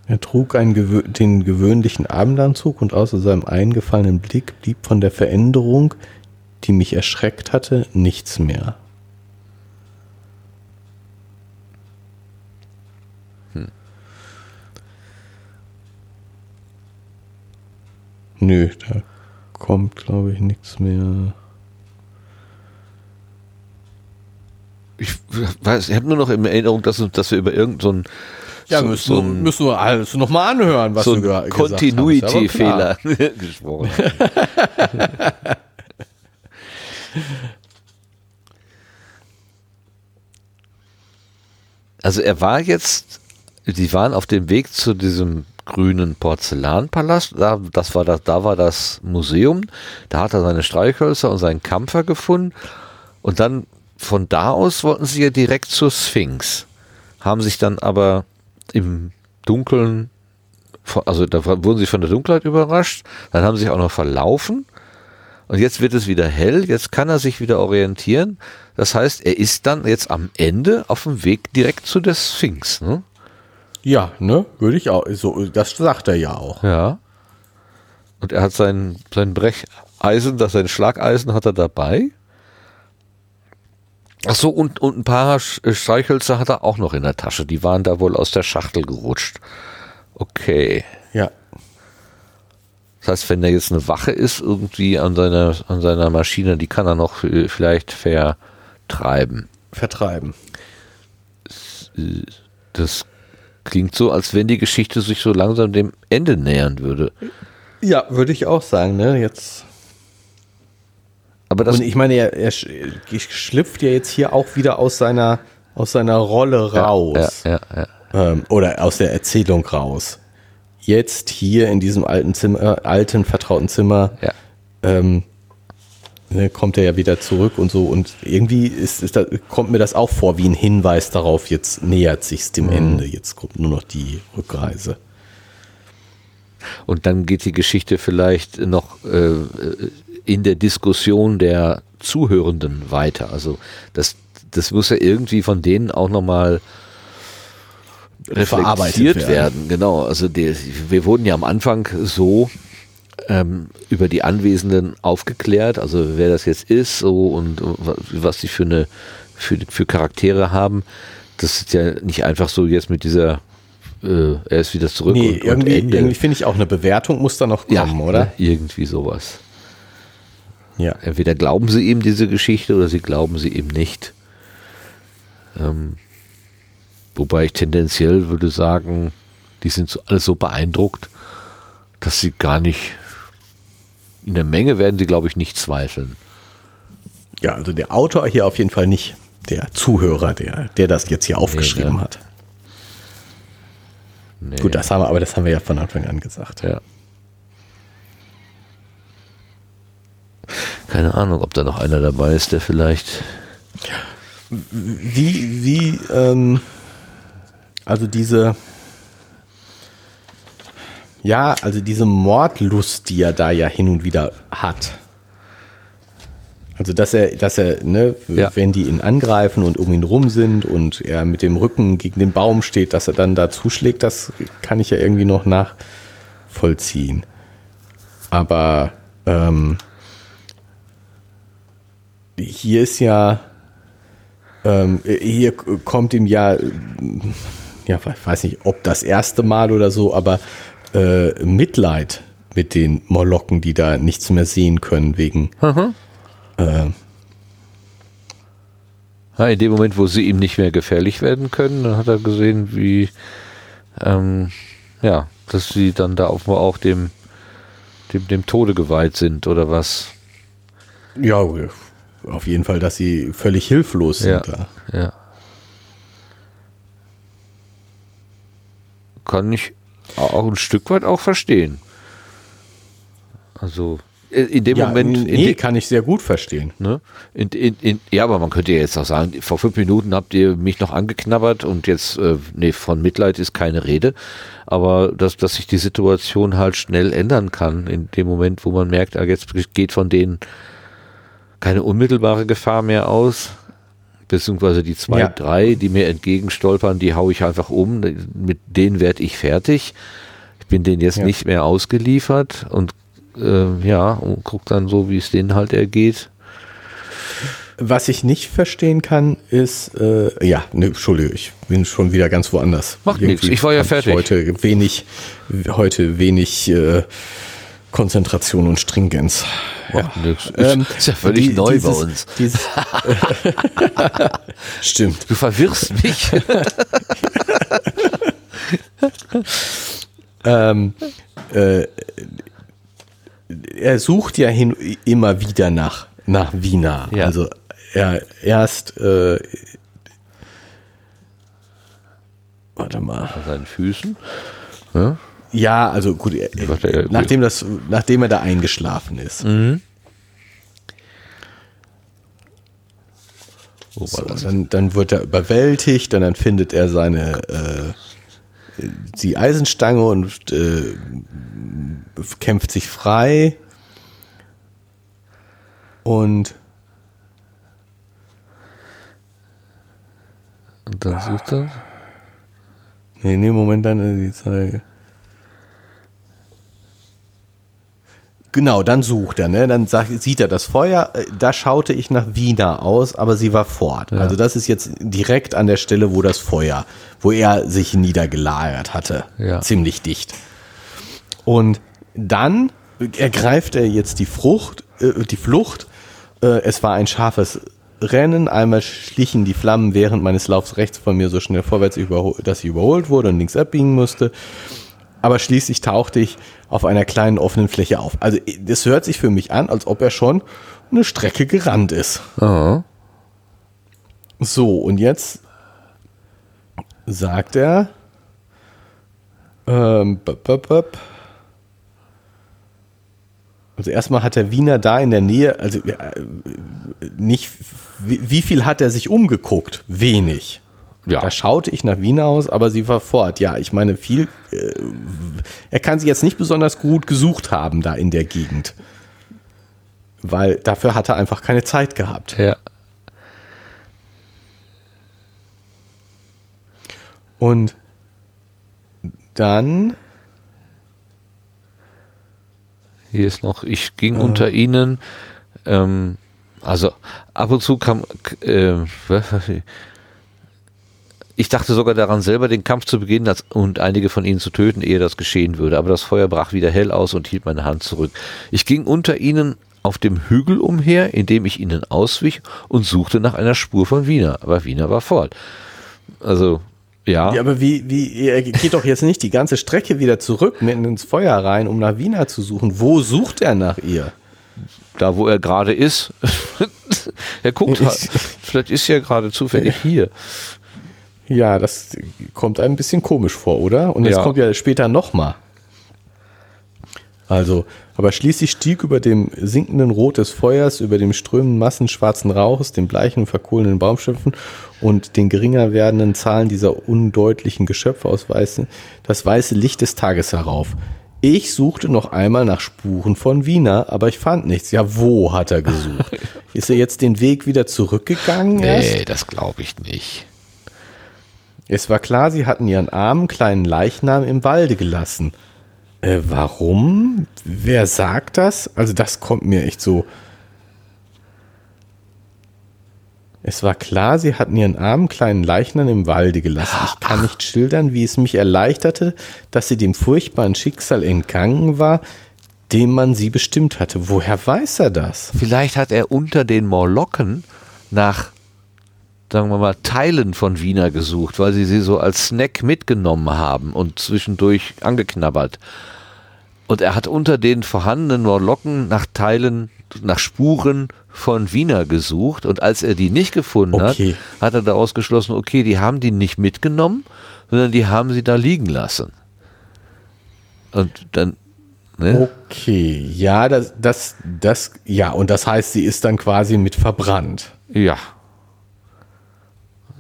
Er trug gewö den gewöhnlichen Abendanzug und außer seinem eingefallenen Blick blieb von der Veränderung, die mich erschreckt hatte, nichts mehr. Nö, da kommt, glaube ich, nichts mehr. Ich weiß, ich habe nur noch in Erinnerung, dass, dass wir über irgendeinen so, so, so ein, müssen wir alles nochmal anhören, was so einen Continuity-Fehler. gesprochen. Also er war jetzt, die waren auf dem Weg zu diesem grünen Porzellanpalast, da, das war das, da war das Museum, da hat er seine Streichhölzer und seinen Kampfer gefunden. Und dann von da aus wollten sie ja direkt zur Sphinx, haben sich dann aber im Dunkeln, also da wurden sie von der Dunkelheit überrascht, dann haben sie sich auch noch verlaufen und jetzt wird es wieder hell, jetzt kann er sich wieder orientieren. Das heißt, er ist dann jetzt am Ende auf dem Weg direkt zu der Sphinx. Ne? Ja, ne, würde ich auch. So, das sagt er ja auch. Ja. Und er hat sein, sein Brecheisen, das sein Schlageisen hat er dabei. Ach so, und, und ein paar Sch- Streichhölzer hat er auch noch in der Tasche. Die waren da wohl aus der Schachtel gerutscht. Okay. Ja. Das heißt, wenn da jetzt eine Wache ist, irgendwie an seiner, an seiner Maschine, die kann er noch äh, vielleicht vertreiben. Vertreiben. Das klingt so, als wenn die Geschichte sich so langsam dem Ende nähern würde. Ja, würde ich auch sagen, ne? Jetzt. Aber das, Und ich meine, er, er sch- schlüpft ja jetzt hier auch wieder aus seiner, aus seiner Rolle raus. Ja, ja, ja. Ähm, oder aus der Erzählung raus. Jetzt hier in diesem alten Zimmer, alten, vertrauten Zimmer, ja. ähm, ne, kommt er ja wieder zurück und so. Und irgendwie ist, ist da, kommt mir das auch vor wie ein Hinweis darauf, jetzt nähert sich's dem Ende. Jetzt kommt nur noch die Rückreise. Und dann geht die Geschichte vielleicht noch äh, in der Diskussion der Zuhörenden weiter. Also das, das muss ja irgendwie von denen auch nochmal Verarbeitet reflektiert werden. werden. Genau, also die, wir wurden ja am Anfang so ähm, über die Anwesenden aufgeklärt, also wer das jetzt ist so und wa- was sie für eine für, für Charaktere haben. Das ist ja nicht einfach so jetzt mit dieser äh, er ist wieder zurück Nee, und, und irgendwie, Ende. irgendwie finde ich auch eine Bewertung muss da noch kommen, oder? ne, irgendwie sowas. Ja. Entweder glauben sie ihm diese Geschichte oder sie glauben sie ihm nicht. Ähm, wobei ich tendenziell würde sagen, Die sind so, alle so beeindruckt, dass sie gar nicht, in der Menge werden sie, glaube ich, nicht zweifeln. Ja, also der Autor hier auf jeden Fall nicht. Der Zuhörer, der, der das jetzt hier aufgeschrieben Nee, ne? hat. Nee. Gut, das haben wir, aber das haben wir ja von Anfang an gesagt. Ja. Keine Ahnung, ob da noch einer dabei ist, der vielleicht. Wie, wie, ähm, also diese, ja, also diese Mordlust, die er da ja hin und wieder hat. Also, dass er, dass er, ne, Ja. wenn die ihn angreifen und um ihn rum sind und er mit dem Rücken gegen den Baum steht, dass er dann da zuschlägt, das kann ich ja irgendwie noch nachvollziehen. Aber, ähm, hier ist ja, ähm, hier kommt ihm ja, ja, ich weiß nicht, ob das erste Mal oder so, aber äh, Mitleid mit den Molokken, die da nichts mehr sehen können wegen. Äh, Ja, in dem Moment, wo sie ihm nicht mehr gefährlich werden können, dann hat er gesehen, wie, ähm, ja, dass sie dann da offenbar auch dem, dem, dem Tode geweiht sind oder was. ja, auf jeden Fall, dass sie völlig hilflos sind Ja. da. Ja. Kann ich auch ein Stück weit auch verstehen. Also, in dem Ja, Moment, nee, de- kann ich sehr gut verstehen. Ne? In, in, in, ja, aber man könnte ja jetzt auch sagen, vor fünf Minuten habt ihr mich noch angeknabbert und jetzt, äh, nee, von Mitleid ist keine Rede. Aber dass, dass sich die Situation halt schnell ändern kann, in dem Moment, wo man merkt, ah, jetzt geht von denen keine unmittelbare Gefahr mehr aus. Beziehungsweise die zwei, Ja. drei, die mir entgegenstolpern, die hau ich einfach um. Mit denen werde ich fertig. Ich bin denen jetzt Ja. nicht mehr ausgeliefert und äh, ja, und guck dann so, wie es denen halt ergeht. Was ich nicht verstehen kann, ist, äh, ja, ne, Entschuldigung, ich bin schon wieder ganz woanders. Macht nichts, ich war ja fertig. Heute wenig, heute wenig äh, Konzentration und Stringenz. Ist- Ähm, ist ja völlig die- neu dieses, bei uns. Dieses, Stimmt. Du verwirrst mich. Ähm, äh, er sucht ja hin, immer wieder nach, nach Wiener. Ja. Also er erst, äh, warte mal. An seinen Füßen. Ja? Ja, also gut, er, ja, nachdem, das, nachdem er da eingeschlafen ist. War So, dann, dann wird er überwältigt, dann, dann findet er seine äh, die Eisenstange und äh, kämpft sich frei. Und Und dann sucht er. nee, nee, Moment, dann äh, die Zeige. Genau, dann sucht er, ne? Dann sagt, sieht er das Feuer, äh, da schaute ich nach Wiener aus, aber sie war fort. Also das ist jetzt direkt an der Stelle, wo das Feuer, wo er sich niedergelagert hatte. Ja. Ziemlich dicht. Und dann ergreift er jetzt die Frucht, äh, die Flucht. Äh, es war ein scharfes Rennen. Einmal schlichen die Flammen während meines Laufs rechts von mir so schnell vorwärts, dass ich überholt wurde und links abbiegen musste. Aber schließlich tauchte ich auf einer kleinen offenen Fläche auf. Also das hört sich für mich an, als ob er schon eine Strecke gerannt ist. Aha. So, und jetzt sagt er, ähm, bop, bop, bop. also erstmal hat der Wiener da in der Nähe, also äh, nicht, wie, wie viel hat er sich umgeguckt? Wenig. Ja. Da schaute ich nach Wiener aus, aber sie war fort. Ja, ich meine, viel, äh, er kann sie jetzt nicht besonders gut gesucht haben da in der Gegend. Weil dafür hat er einfach keine Zeit gehabt. Ja. Und dann, Hier ist noch, ich ging unter ihnen, ähm, also ab und zu kam, äh, ich dachte sogar daran, selber den Kampf zu beginnen und einige von ihnen zu töten, ehe das geschehen würde. Aber das Feuer brach wieder hell aus und hielt meine Hand zurück. Ich ging unter ihnen auf dem Hügel umher, indem ich ihnen auswich und suchte nach einer Spur von Wiener. Aber Wiener war fort. Also Ja. Ja, aber wie, wie, er geht doch jetzt nicht die ganze Strecke wieder zurück mitten ins Feuer rein, um nach Wiener zu suchen. Wo sucht er nach ihr? Da, wo er gerade ist. er guckt halt. Vielleicht ist er gerade zufällig hier. Ja, das kommt einem ein bisschen komisch vor, oder? Und jetzt Ja. kommt ja später nochmal. Also, aber schließlich stieg über dem sinkenden Rot des Feuers, über dem strömenden Massen schwarzen Rauches, den bleichen, verkohlenen Baumschiffen und den geringer werdenden Zahlen dieser undeutlichen Geschöpfe aus weißen, das weiße Licht des Tages herauf. Ich suchte noch einmal nach Spuren von Wiener, aber ich fand nichts. Ja, wo hat er gesucht? Ist er jetzt den Weg wieder zurückgegangen erst? Nee, das glaube ich nicht. Es war klar, sie hatten ihren armen kleinen Leichnam im Walde gelassen. Äh, warum? Wer sagt das? Also das kommt mir echt so. Es war klar, sie hatten ihren armen kleinen Leichnam im Walde gelassen. Ich kann nicht schildern, wie es mich erleichterte, dass sie dem furchtbaren Schicksal entgangen war, dem man sie bestimmt hatte. Woher weiß er das? Vielleicht hat er unter den Morlocken nach, sagen wir mal, Teilen von Wiener gesucht, weil sie sie so als Snack mitgenommen haben und zwischendurch angeknabbert. Und er hat unter den vorhandenen Morlocken nach Teilen, nach Spuren von Wiener gesucht. Und als er die nicht gefunden Okay. hat, hat er daraus geschlossen, okay, die haben die nicht mitgenommen, sondern die haben sie da liegen lassen. Und dann, ne? Okay, ja, das, das, das, ja, und das heißt, sie ist dann quasi mit verbrannt. Ja.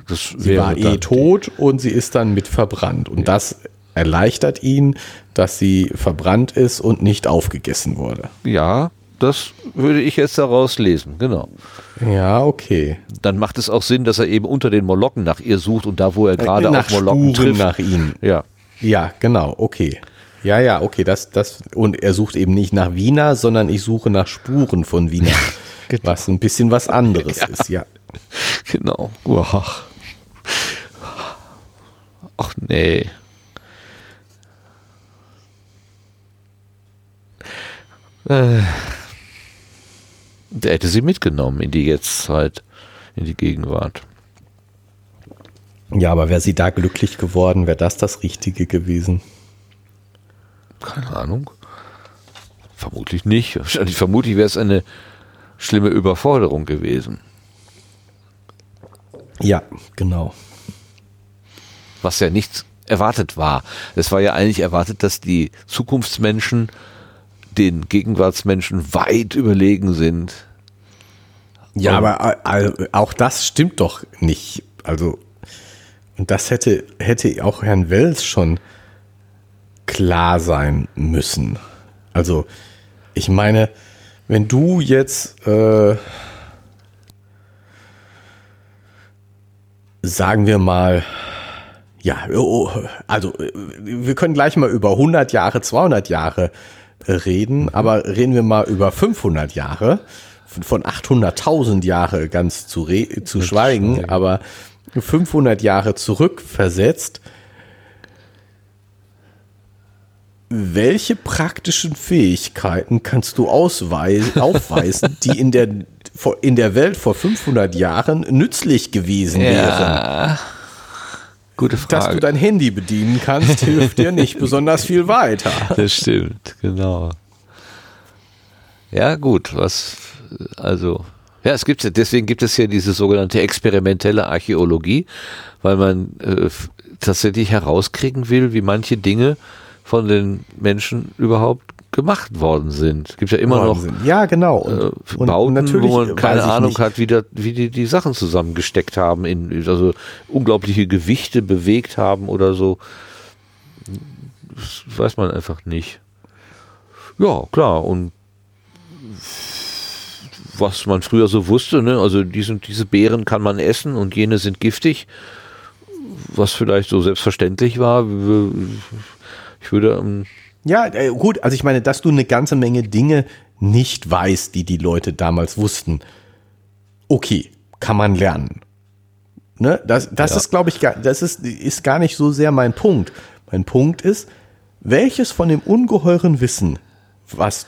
Sie war eh tot und sie ist dann mit verbrannt. Und das erleichtert ihn, dass sie verbrannt ist und nicht aufgegessen wurde. Ja, das würde ich jetzt daraus lesen, genau. Ja, okay. Dann macht es auch Sinn, dass er eben unter den Molokken nach ihr sucht und da, wo er gerade nach auf Molokken Spuren trifft. nach ihnen. Ja, Ja, genau, okay. Ja, ja, okay, das, das, und er sucht eben nicht nach Wiener, sondern ich suche nach Spuren von Wiener. Genau. Was ein bisschen was anderes ist, ja. genau. Ach, Ach nee. Äh, der hätte sie mitgenommen in die Jetztzeit, in die Gegenwart. Ja, aber wäre sie da glücklich geworden, wäre das das Richtige gewesen. Keine Ahnung. Vermutlich nicht. Vermutlich wäre es eine schlimme Überforderung gewesen. Ja, genau. Was ja nicht erwartet war. Es war ja eigentlich erwartet, dass die Zukunftsmenschen den Gegenwartsmenschen weit überlegen sind. Ja, Und- aber auch das stimmt doch nicht. Also, und das hätte, hätte auch Herrn Wells schon klar sein müssen. Also, ich meine, wenn du jetzt, äh, sagen wir mal, ja, oh, also wir können gleich mal über 100 Jahre, 200 Jahre äh, reden, aber reden wir mal über 500 Jahre, von- von 800.000 Jahre ganz zu, re zu schweigen, aber 500 Jahre zurückversetzt. Welche praktischen Fähigkeiten kannst du ausweisen, aufweisen, die in der, in der Welt vor 500 Jahren nützlich gewesen wären? Gute Dass du Frage. dein Handy bedienen kannst, hilft dir nicht besonders viel weiter. das stimmt, genau. Ja, gut, was, also, ja, es gibt ja, deswegen gibt es ja diese sogenannte experimentelle Archäologie, weil man äh, tatsächlich herauskriegen will, wie manche Dinge von den Menschen überhaupt gemacht worden sind. Es gibt ja immer noch. Ja, genau. Und, äh, und Bauten, natürlich wo man keine Ahnung nicht, hat, wie, da, wie die die Sachen zusammengesteckt haben, in, also unglaubliche Gewichte bewegt haben oder so. Das weiß man einfach nicht. Ja, klar. Und was man früher so wusste, ne? also diese, diese Beeren kann man essen und jene sind giftig, was vielleicht so selbstverständlich war. Ich würde ähm, Ja, äh, gut, also ich meine, dass du eine ganze Menge Dinge nicht weißt, die die Leute damals wussten. Okay, kann man lernen. Ne? Das, das ist, glaube ich, gar, das ist, ist gar nicht so sehr mein Punkt. Mein Punkt ist, welches von dem ungeheuren Wissen, was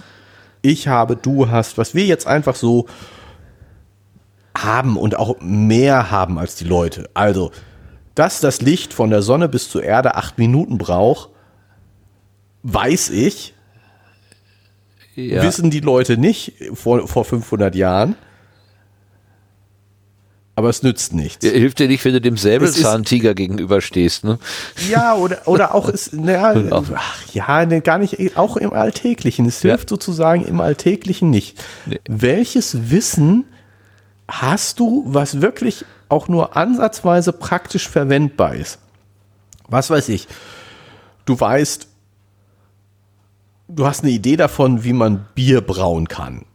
ich habe, du hast, was wir jetzt einfach so haben und auch mehr haben als die Leute. Also, dass das Licht von der Sonne bis zur Erde acht Minuten braucht, weiß ich. Ja. Wissen die Leute nicht vor, vor 500 Jahren. Aber es nützt nichts. Ja, Hilft dir nicht, wenn du dem Säbelzahntiger gegenüberstehst, ne? Ja, oder, oder auch ist, naja, ach, ja, ne, gar nicht, auch im Alltäglichen. Es hilft sozusagen im Alltäglichen nicht. Welches Wissen hast du, was wirklich auch nur ansatzweise praktisch verwendbar ist? Was weiß ich? Du weißt, du hast eine Idee davon, wie man Bier brauen kann.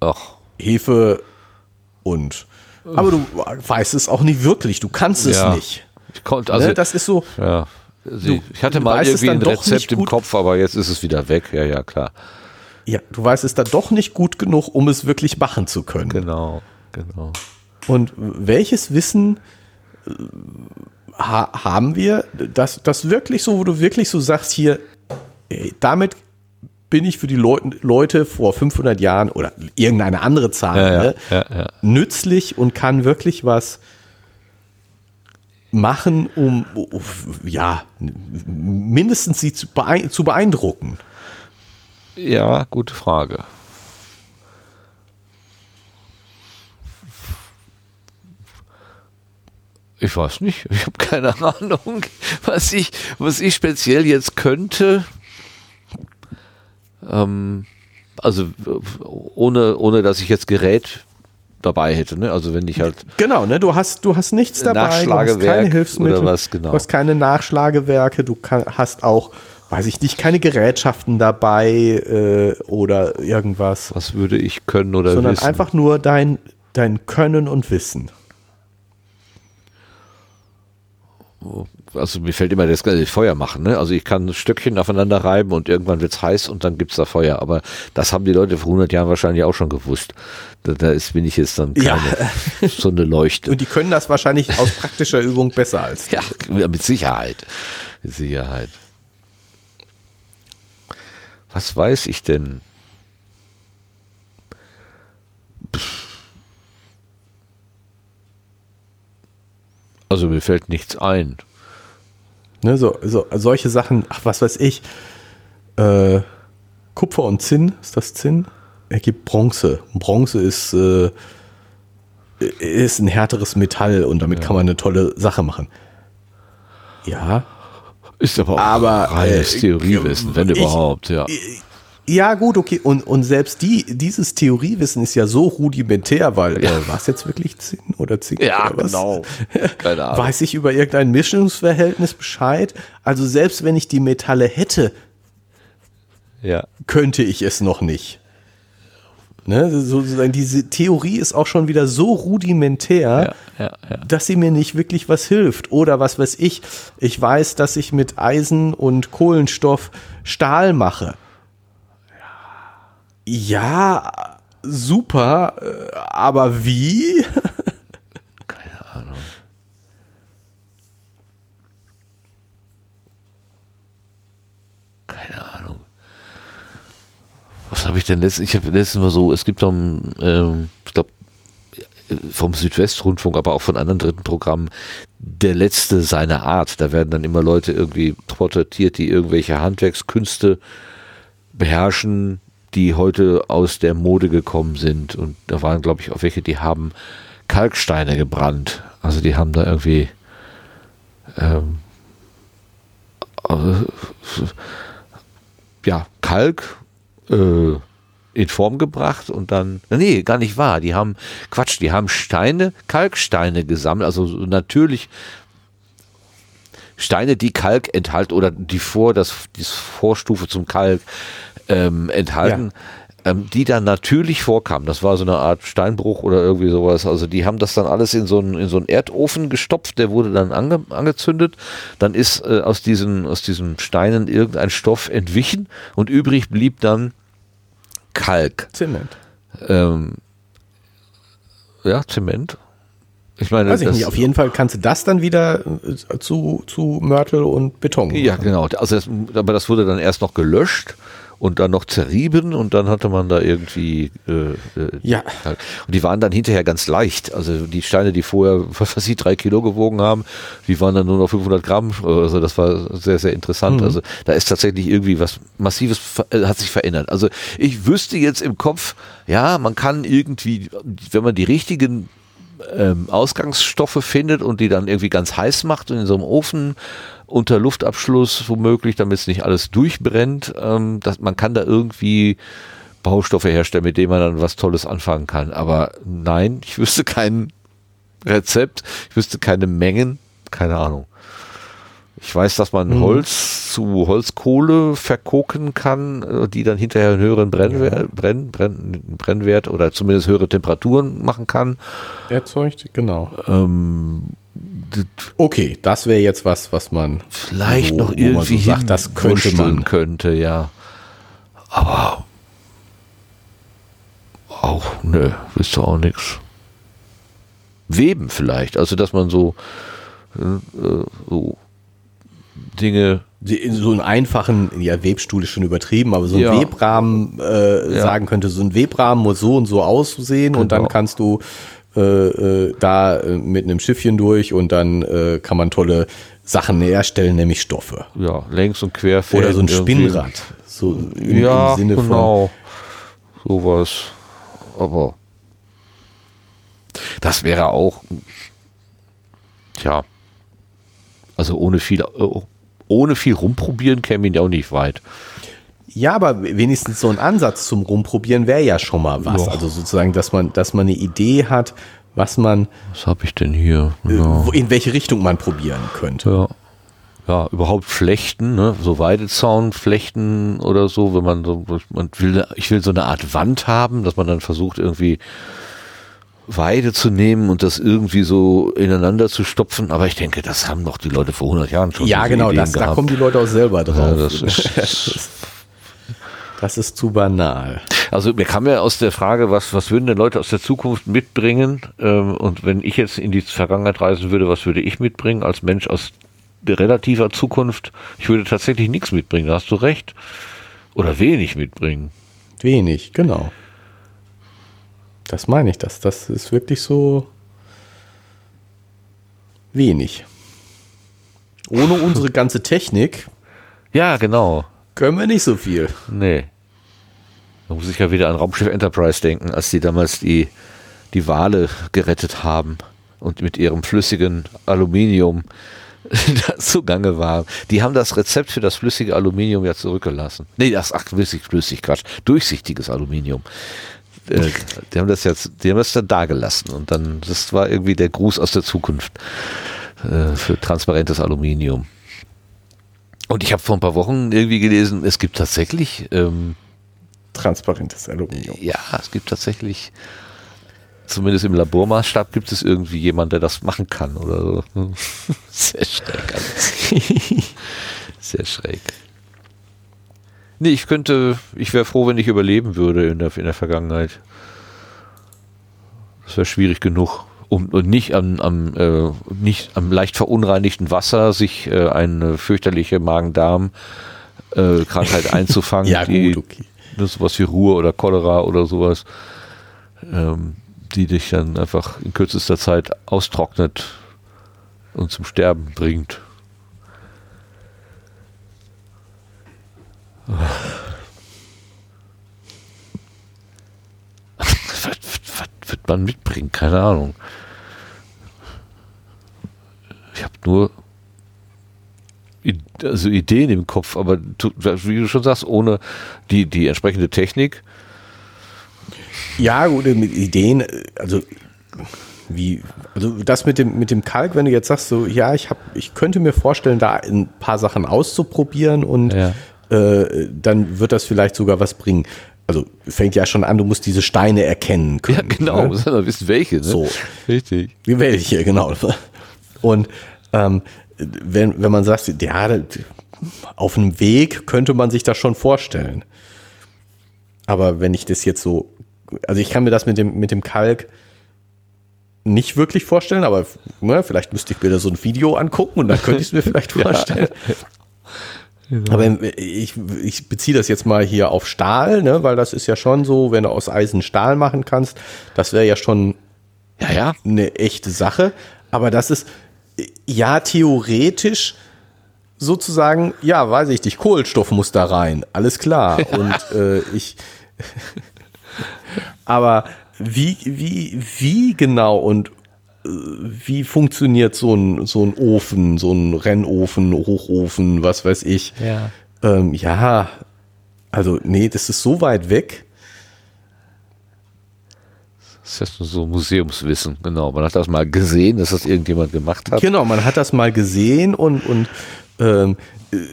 Ach, Hefe und. Aber du weißt es auch nicht wirklich. Du kannst es Ja. nicht. ich konnte, also, ne? Das ist so. ja. Also, ich hatte du mal irgendwie ein Rezept im. Kopf, aber jetzt ist es wieder weg. Ja, ja, klar. Ja, du weißt es dann doch nicht gut genug, um es wirklich machen zu können. Genau, genau. Und welches Wissen äh, ha haben wir, dass das wirklich so, wo du wirklich so sagst, hier, damit bin ich für die Leute, Leute vor 500 Jahren oder irgendeine andere Zahl Ja, ne, ja, ja. nützlich und kann wirklich was machen, um ja mindestens sie zu beeindrucken. Ja, gute Frage. Ich weiß nicht. Ich habe keine Ahnung, was ich, was ich speziell jetzt könnte. Ähm, also ohne, ohne dass ich jetzt Gerät dabei hätte. Ne? Also wenn ich halt Genau, ne? Du hast, du hast nichts dabei, du hast keine Hilfsmittel, oder was, genau. du hast keine Nachschlagewerke, du kann, hast auch, weiß ich nicht, keine Gerätschaften dabei äh, oder irgendwas, was würde ich können oder sondern wissen. einfach nur dein, dein Können und Wissen. Also mir fällt immer das ganze Feuer machen, ne? Also ich kann Stöckchen aufeinander reiben und irgendwann wird's heiß und dann gibt's da Feuer. Aber das haben die Leute vor 100 Jahren wahrscheinlich auch schon gewusst. Da, da ist, bin ich jetzt dann keine Ja. so eine Leuchte. Und die können das wahrscheinlich aus praktischer Übung besser als. Ja, mit Sicherheit. Mit Sicherheit. Was weiß ich denn? Pff. Also mir fällt nichts ein. Ne, so, so, solche Sachen, ach, was weiß ich, äh, Kupfer und Zinn, ist das Zinn? Ergibt Bronze. Bronze ist, äh, ist ein härteres Metall und damit kann man eine tolle Sache machen. Ja. Ist aber auch Aber, reines äh, Theoriewissen, wenn ich- überhaupt, ja. Ja, gut, okay. Und, und selbst die, dieses Theoriewissen ist ja so rudimentär, weil, Ja. äh, war es jetzt wirklich Zinn oder Zink? Ja, oder genau. Keine Ahnung. Weiß ich über irgendein Mischungsverhältnis Bescheid? Also selbst wenn ich die Metalle hätte, Ja. könnte ich es noch nicht. Ne, sozusagen diese Theorie ist auch schon wieder so rudimentär, Ja, ja, ja. dass sie mir nicht wirklich was hilft. Oder was weiß ich, ich weiß, dass ich mit Eisen und Kohlenstoff Stahl mache. Ja, super, äh, aber wie? Keine Ahnung. Keine Ahnung. Was habe ich denn letztens? Ich habe letztens mal so, es gibt doch, ähm, ich glaube, vom Südwestrundfunk, aber auch von anderen dritten Programmen, der letzte seiner Art. Da werden dann immer Leute irgendwie porträtiert, die irgendwelche Handwerkskünste beherrschen, die heute aus der Mode gekommen sind. Und da waren, glaube ich, auch welche, die haben Kalksteine gebrannt. Also die haben da irgendwie ähm, äh, ja, Kalk äh, in Form gebracht und dann, nee, gar nicht wahr. Die haben, Quatsch, die haben Steine, Kalksteine gesammelt, also so natürlich Steine, die Kalk enthalten oder die vor, das, die Vorstufe zum Kalk ähm, enthalten, ähm, die dann natürlich vorkamen. Das war so eine Art Steinbruch oder irgendwie sowas. Also die haben das dann alles in so einen, in so einen Erdofen gestopft, der wurde dann ange, angezündet. Dann ist äh, aus, diesen, aus diesen Steinen irgendein Stoff entwichen und übrig blieb dann Kalk. Zement. Ähm, ja, Zement. Ich meine, Weiß ich nicht. Auf jeden Fall kannst du das dann wieder äh, zu, zu Mörtel und Beton. Ja, machen. genau. Also das, aber das wurde dann erst noch gelöscht und dann noch zerrieben und dann hatte man da irgendwie äh, äh, Ja. und die waren dann hinterher ganz leicht. Also die Steine, die vorher, was weiß ich, drei Kilo gewogen haben, die waren dann nur noch 500 Gramm. Also das war sehr, sehr interessant. Also da ist tatsächlich irgendwie was Massives äh, hat sich verändert. Also ich wüsste jetzt im Kopf, ja, man kann irgendwie, wenn man die richtigen ähm, Ausgangsstoffe findet und die dann irgendwie ganz heiß macht und in so einem Ofen unter Luftabschluss womöglich, damit es nicht alles durchbrennt, ähm, dass man kann da irgendwie Baustoffe herstellen, mit denen man dann was Tolles anfangen kann. Aber nein, ich wüsste kein Rezept, ich wüsste keine Mengen, keine Ahnung. Ich weiß, dass man Holz zu Holzkohle verkoken kann, äh, die dann hinterher einen höheren Brennwert, Brenn, Brenn, Brennwert oder zumindest höhere Temperaturen machen kann. Erzeugt, genau. Ähm, Okay, das wäre jetzt was, was man vielleicht wo- noch irgendwie so sagt, das könnte man. könnte, ja. Aber auch, nö, wisst ihr auch nichts. Weben vielleicht, also dass man so, äh, äh, so Dinge, so einen einfachen, ja, Webstuhl ist schon übertrieben, aber so ein Ja. Webrahmen äh, Ja. sagen könnte, so ein Webrahmen muss so und so aussehen und dann Genau. kannst du äh, äh, da äh, mit einem Schiffchen durch und dann äh, kann man tolle Sachen herstellen, nämlich Stoffe. ja, längs und quer Oder so ein. Spinnrad. So im, Ja, im Sinne von. genau. Sowas. Aber das wäre auch, tja, also ohne viel, äh, ohne viel rumprobieren käme ja auch nicht weit. Ja, aber wenigstens so ein Ansatz zum Rumprobieren wäre ja schon mal was. Ja. Also sozusagen, dass man, dass man eine Idee hat, was man, Was habe ich denn hier? äh, Ja. in welche Richtung man probieren könnte. ja. Ja, überhaupt flechten, ne? so Weidezaun flechten oder so, wenn man so, man will, ich will so eine Art Wand haben, dass man dann versucht irgendwie Weide zu nehmen und das irgendwie so ineinander zu stopfen, aber ich denke, das haben doch die Leute vor 100 Jahren schon. Ja, genau, das, da kommen die Leute auch selber drauf. Ja, das ist, Das ist zu banal. also mir kam ja aus der Frage, was, was würden denn Leute aus der Zukunft mitbringen? Ähm, und wenn ich jetzt in die Vergangenheit reisen würde, was würde ich mitbringen als Mensch aus der relativer Zukunft? Ich würde tatsächlich nichts mitbringen, da hast du recht. Oder wenig mitbringen. Wenig, genau. Das meine ich, das, das ist wirklich so wenig. Ohne unsere ganze Technik Ja, genau. Können wir nicht so viel. Nee. Da muss ich ja wieder an Raumschiff Enterprise denken, als die damals die, die Wale gerettet haben und mit ihrem flüssigen Aluminium zugange waren. Die haben das Rezept für das flüssige Aluminium ja zurückgelassen. Nee, das, ach, flüssig, flüssig, Quatsch. Durchsichtiges Aluminium. Äh, die haben das jetzt, die haben das dann da gelassen und dann, das war irgendwie der Gruß aus der Zukunft äh, für transparentes Aluminium. Und ich habe vor ein paar Wochen irgendwie gelesen, es gibt tatsächlich ähm, Transparentes Aluminium. ja, es gibt tatsächlich, zumindest im Labormaßstab, gibt es irgendwie jemand, der das machen kann oder so. Sehr schräg. Sehr schräg. Nee, ich könnte, ich wäre froh, wenn ich überleben würde in der, in der Vergangenheit. Das wäre schwierig genug. Um, und nicht am, am, äh, nicht am leicht verunreinigten Wasser sich äh, eine fürchterliche Magen-Darm-Krankheit einzufangen, Ja, die, gut, okay. ist sowas wie Ruhr oder Cholera oder sowas, ähm, die dich dann einfach in kürzester Zeit austrocknet und zum Sterben bringt. was, was, was wird man mitbringen? Keine Ahnung. Ich habe nur also Ideen im Kopf, aber wie du schon sagst, ohne die, die entsprechende Technik. Ja, gut, mit Ideen, also wie, also das mit dem, mit dem Kalk, wenn du jetzt sagst, so, ja, ich hab, ich könnte mir vorstellen, da ein paar Sachen auszuprobieren und Ja. äh, dann wird das vielleicht sogar was bringen. Also fängt ja schon an, du musst diese Steine erkennen können. Ja, genau, Ne? man wissen, welche. Ne? So. Richtig. Welche, genau. Und ähm, wenn, wenn man sagt, ja, auf einem Weg könnte man sich das schon vorstellen. Aber wenn ich das jetzt so, also ich kann mir das mit dem, mit dem Kalk nicht wirklich vorstellen, aber ne, vielleicht müsste ich mir da so ein Video angucken und dann könnte ich es mir vielleicht vorstellen. Genau. Aber ich, ich beziehe das jetzt mal hier auf Stahl, ne, weil das ist ja schon so, wenn du aus Eisen Stahl machen kannst, das wäre ja schon ja, ja. eine echte Sache. Aber das ist ja theoretisch sozusagen, ja, weiß ich nicht, Kohlenstoff muss da rein, alles klar. Und äh, ich, aber wie, wie, wie genau und äh, wie funktioniert so ein, so ein Ofen, so ein Rennofen, Hochofen, was weiß ich? Ja. Ähm, ja, also nee, das ist so weit weg. Das ist ja so Museumswissen, genau. Man hat das mal gesehen, dass das irgendjemand gemacht hat. Genau, man hat das mal gesehen und, und ähm,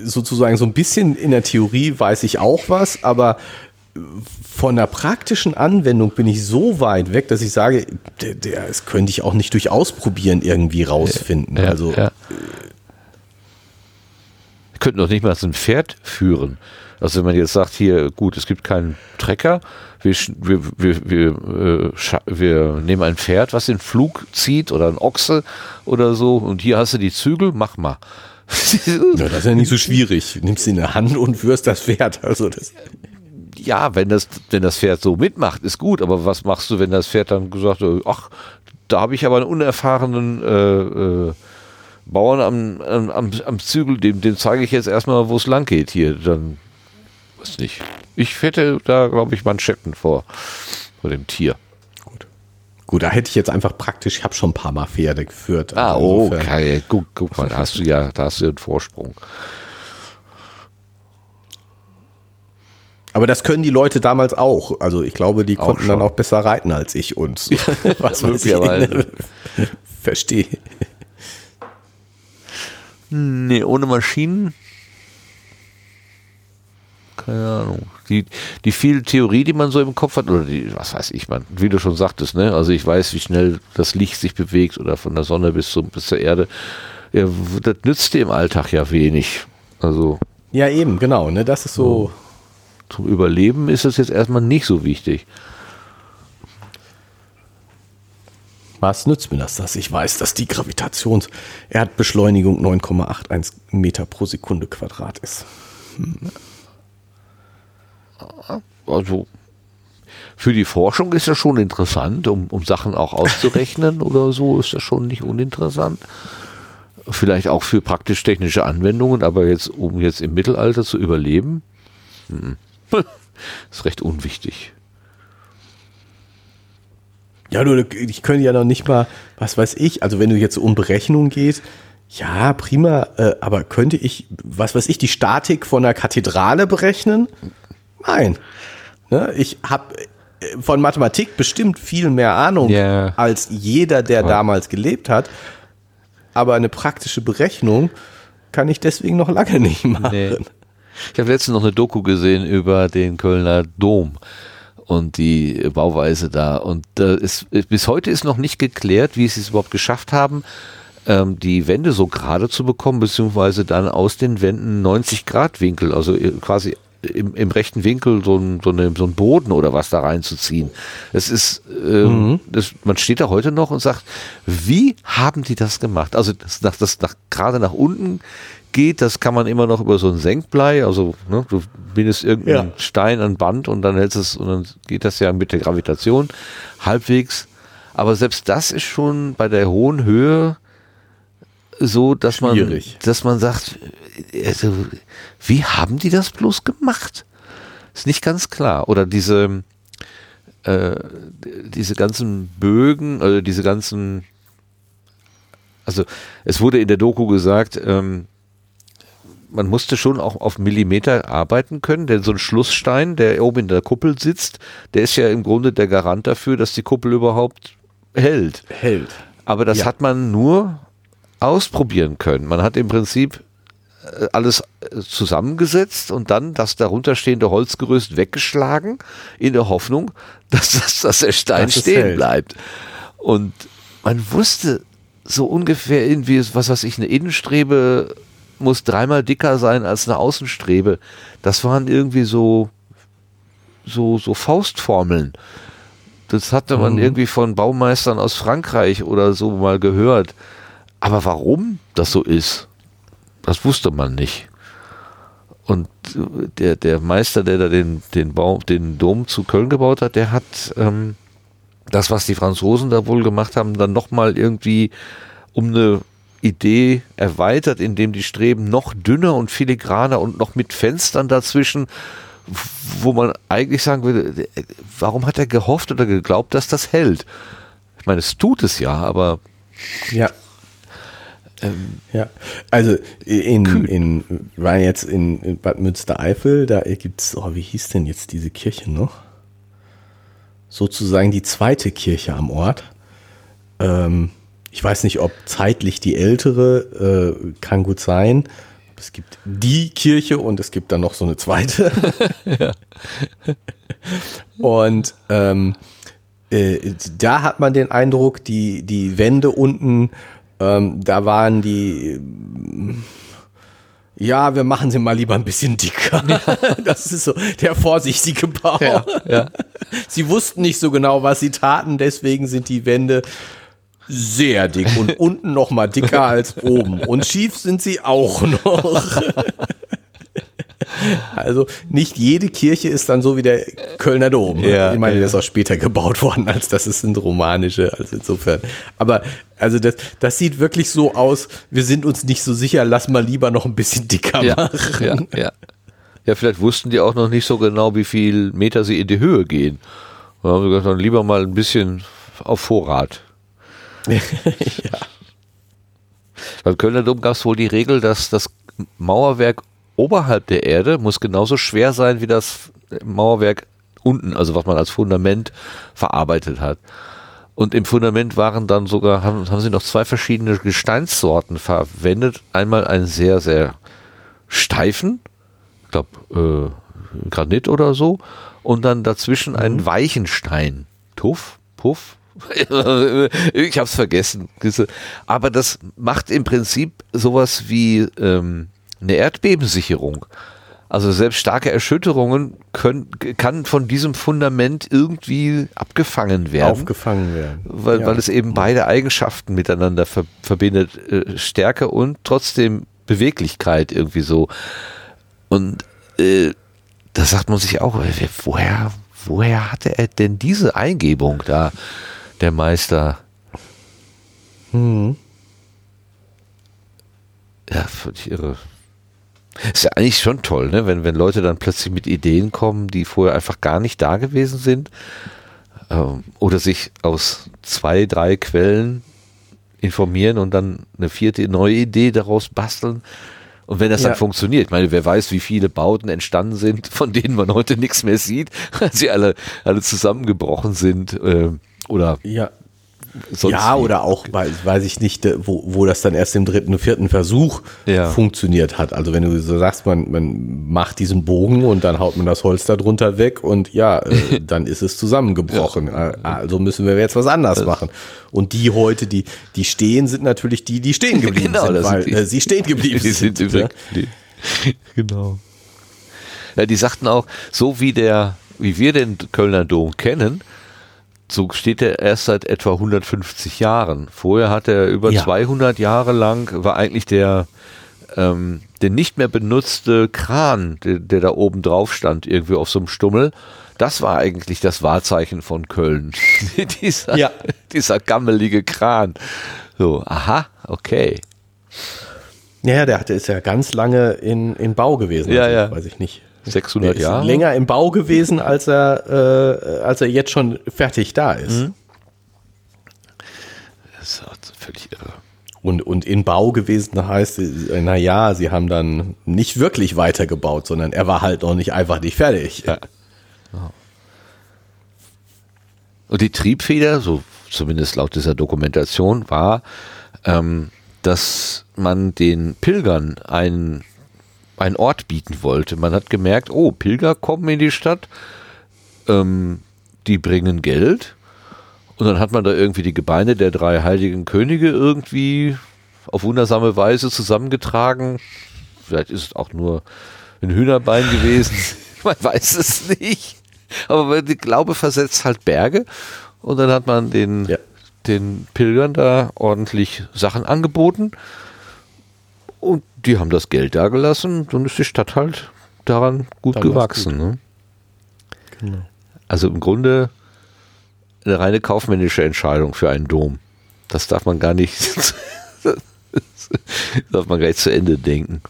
sozusagen so ein bisschen in der Theorie weiß ich auch was, aber von der praktischen Anwendung bin ich so weit weg, dass ich sage, der, der, das könnte ich auch nicht durch Ausprobieren irgendwie rausfinden. Ja, also ja. Wir könnten doch nicht mal so ein Pferd führen. Also wenn man jetzt sagt, hier, gut, es gibt keinen Trecker, wir, wir, wir, wir, äh, wir nehmen ein Pferd, was den Flug zieht oder ein Ochse oder so und hier hast du die Zügel, mach mal. ja, das ist ja nicht so schwierig. Nimmst sie in der Hand und wirst das Pferd. Also das ja, wenn das, wenn das Pferd so mitmacht, ist gut, aber was machst du, wenn das Pferd dann gesagt hat, ach, da habe ich aber einen unerfahrenen äh, äh, Bauern am, am, am Zügel, dem, dem zeige ich jetzt erstmal, wo es lang geht hier. Dann, weiß nicht. Ich hätte da, glaube ich, Manschetten vor, vor dem Tier. Gut. Gut, da hätte ich jetzt einfach praktisch, ich habe schon ein paar Mal Pferde geführt. Ah, also okay. Guck, guck mal, da hast du ja, da hast du einen Vorsprung. Aber das können die Leute damals auch. Also ich glaube, die konnten dann auch besser reiten als ich und was möglicherweise. Verstehe. Nee, ohne Maschinen. Keine Ahnung. Die, die viel Theorie, die man so im Kopf hat, oder die, was weiß ich, man, wie du schon sagtest, ne? Also ich weiß, wie schnell das Licht sich bewegt oder von der Sonne bis, zum, bis zur Erde. Ja, das nützt dir im Alltag ja wenig. Also. Ja, eben, genau, ne? Das ist so. zum Überleben ist es jetzt erstmal nicht so wichtig. Was nützt mir das, dass ich weiß, dass die Gravitationserdbeschleunigung 9,81 Meter pro Sekunde Quadrat ist? Hm. Also für die Forschung ist das schon interessant, um, um Sachen auch auszurechnen oder so, ist das schon nicht uninteressant. Vielleicht auch für praktisch-technische Anwendungen, aber jetzt, um jetzt im Mittelalter zu überleben, hm. ist recht unwichtig. Ja, du, ich könnte ja noch nicht mal, was weiß ich, also wenn du jetzt um Berechnung geht, ja, prima, äh, aber könnte ich, was weiß ich, die Statik von einer Kathedrale berechnen? Nein. Ne, ich habe äh, von Mathematik bestimmt viel mehr Ahnung yeah. als jeder, der ja. damals gelebt hat. Aber eine praktische Berechnung kann ich deswegen noch lange nicht machen. Nee. Ich habe letztens noch eine Doku gesehen über den Kölner Dom und die Bauweise da. Und äh, ist, bis heute ist noch nicht geklärt, wie sie es überhaupt geschafft haben, ähm, die Wände so gerade zu bekommen, beziehungsweise dann aus den Wänden 90 Grad Winkel, also äh, quasi im, im rechten Winkel so ein, so, eine, so ein Boden oder was da reinzuziehen. Es ist, ähm, mhm. das, man steht da heute noch und sagt, wie haben die das gemacht? Also das, nach, das nach, gerade nach unten geht, das kann man immer noch über so ein Senkblei, also ne, du bindest irgendeinen ja. Stein an Band und dann hältst es und dann geht das ja mit der Gravitation halbwegs. Aber selbst das ist schon bei der hohen Höhe so, dass Schwierig. man, dass man sagt, also, wie haben die das bloß gemacht? Ist nicht ganz klar. Oder diese, äh, diese ganzen Bögen, also diese ganzen, also es wurde in der Doku gesagt, ähm, man musste schon auch auf Millimeter arbeiten können, denn so ein Schlussstein, der oben in der Kuppel sitzt, der ist ja im Grunde der Garant dafür, dass die Kuppel überhaupt hält. Hält. Aber das ja. hat man nur ausprobieren können. Man hat im Prinzip äh, alles äh, zusammengesetzt und dann das darunterstehende Holzgerüst weggeschlagen, in der Hoffnung, dass, das, dass der Stein das stehen hält. bleibt. Und man wusste so ungefähr irgendwie, was weiß ich, eine Innenstrebe muss dreimal dicker sein als eine Außenstrebe. Das waren irgendwie so, so, so Faustformeln. Das hatte man mhm. irgendwie von Baumeistern aus Frankreich oder so mal gehört. Aber warum das so ist, das wusste man nicht. und äh, der, der Meister, der da den, den, Baum, den Dom zu Köln gebaut hat, der hat ähm, das, was die Franzosen da wohl gemacht haben, dann nochmal irgendwie um eine Idee erweitert, indem die Streben noch dünner und filigraner und noch mit Fenstern dazwischen, wo man eigentlich sagen würde, warum hat er gehofft oder geglaubt, dass das hält? Ich meine, es tut es ja, aber. Ja. Ähm, ja, also in, in, war jetzt in, in Bad Münstereifel, da gibt es, oh, wie hieß denn jetzt diese Kirche noch? Sozusagen die zweite Kirche am Ort. Ähm, ich weiß nicht, ob zeitlich die ältere, äh, kann gut sein. Es gibt die Kirche und es gibt dann noch so eine zweite. ja. Und ähm, äh, da hat man den Eindruck, die, die Wände unten, ähm, da waren die, ja, wir machen sie mal lieber ein bisschen dicker. Das ist so der vorsichtige Bau. Ja, ja. Sie wussten nicht so genau, was sie taten, deswegen sind die Wände sehr dick und unten noch mal dicker als oben. Und schief sind sie auch noch. Also nicht jede Kirche ist dann so wie der Kölner Dom. Ja, ich meine, der ist auch später gebaut worden, als das sind romanische, also insofern. Aber also das, das sieht wirklich so aus, wir sind uns nicht so sicher, lass mal lieber noch ein bisschen dicker ja, machen. Ja, ja. ja, vielleicht wussten die auch noch nicht so genau, wie viel Meter sie in die Höhe gehen. Da haben sie gesagt, dann lieber mal ein bisschen auf Vorrat. ja. Beim Kölner Dom gab es wohl die Regel, dass das Mauerwerk oberhalb der Erde muss genauso schwer sein wie das Mauerwerk unten, also was man als Fundament verarbeitet hat. Und im Fundament waren dann sogar, haben, haben sie noch zwei verschiedene Gesteinssorten verwendet. Einmal einen sehr, sehr steifen, ich glaube, äh, Granit oder so, und dann dazwischen einen mhm. weichen Stein. Tuff, Puff, ich habe es vergessen. Aber das macht im Prinzip sowas wie ähm, eine Erdbebensicherung. Also selbst starke Erschütterungen können, kann von diesem Fundament irgendwie abgefangen werden. Aufgefangen werden. Weil, ja. weil es eben beide Eigenschaften miteinander ver verbindet. Äh, Stärke und trotzdem Beweglichkeit irgendwie so. Und äh, da sagt man sich auch, woher, woher hatte er denn diese Eingebung da? der Meister. Hm. Ja, völlig irre. Ist ja eigentlich schon toll, ne? wenn, wenn Leute dann plötzlich mit Ideen kommen, die vorher einfach gar nicht da gewesen sind. Ähm, oder sich aus zwei, drei Quellen informieren und dann eine vierte neue Idee daraus basteln. Und wenn das ja. dann funktioniert, ich meine, wer weiß, wie viele Bauten entstanden sind, von denen man heute nichts mehr sieht, weil sie alle, alle zusammengebrochen sind. Ähm, oder ja. Ja, wie. oder auch, weiß, weiß ich nicht, wo, wo das dann erst im dritten, vierten Versuch ja. funktioniert hat. Also wenn du so sagst, man, man macht diesen Bogen und dann haut man das Holz da drunter weg und ja, äh, dann ist es zusammengebrochen. Ja. Also müssen wir jetzt was anders das machen. Und die heute, die, die stehen, sind natürlich die, die stehen geblieben genau, sind, weil sind äh, sie stehen geblieben die sind. sind ja. Genau. Ja, die sagten auch, so wie der, wie wir den Kölner Dom kennen, so steht er erst seit etwa 150 Jahren. Vorher hat er über ja. 200 Jahre lang, war eigentlich der, ähm, der nicht mehr benutzte Kran, der, der, da oben drauf stand, irgendwie auf so einem Stummel. Das war eigentlich das Wahrzeichen von Köln. dieser, ja. dieser gammelige Kran. So, aha, okay. Ja, der hatte, ist ja ganz lange in, in Bau gewesen. Ja, also, ja. Weiß ich nicht. 600 Jahre. Länger im Bau gewesen, als er, äh, als er jetzt schon fertig da ist. Mhm. Das ist völlig irre. Und, und in Bau gewesen heißt, naja, sie haben dann nicht wirklich weitergebaut, sondern er war halt noch nicht einfach nicht fertig. Ja. Und die Triebfeder, so zumindest laut dieser Dokumentation, war, ähm, dass man den Pilgern einen einen Ort bieten wollte. Man hat gemerkt, oh, Pilger kommen in die Stadt, ähm, die bringen Geld. Und dann hat man da irgendwie die Gebeine der drei heiligen Könige irgendwie auf wundersame Weise zusammengetragen. Vielleicht ist es auch nur ein Hühnerbein gewesen. man weiß es nicht. Aber der Glaube versetzt halt Berge. Und dann hat man den, ja. den Pilgern da ordentlich Sachen angeboten Und die haben das Geld da gelassen, dann ist die Stadt halt daran gut Dann gewachsen. gut. Ne? Genau. Also im Grunde eine reine kaufmännische Entscheidung für einen Dom. Das darf man gar nicht, darf man gar nicht zu Ende denken.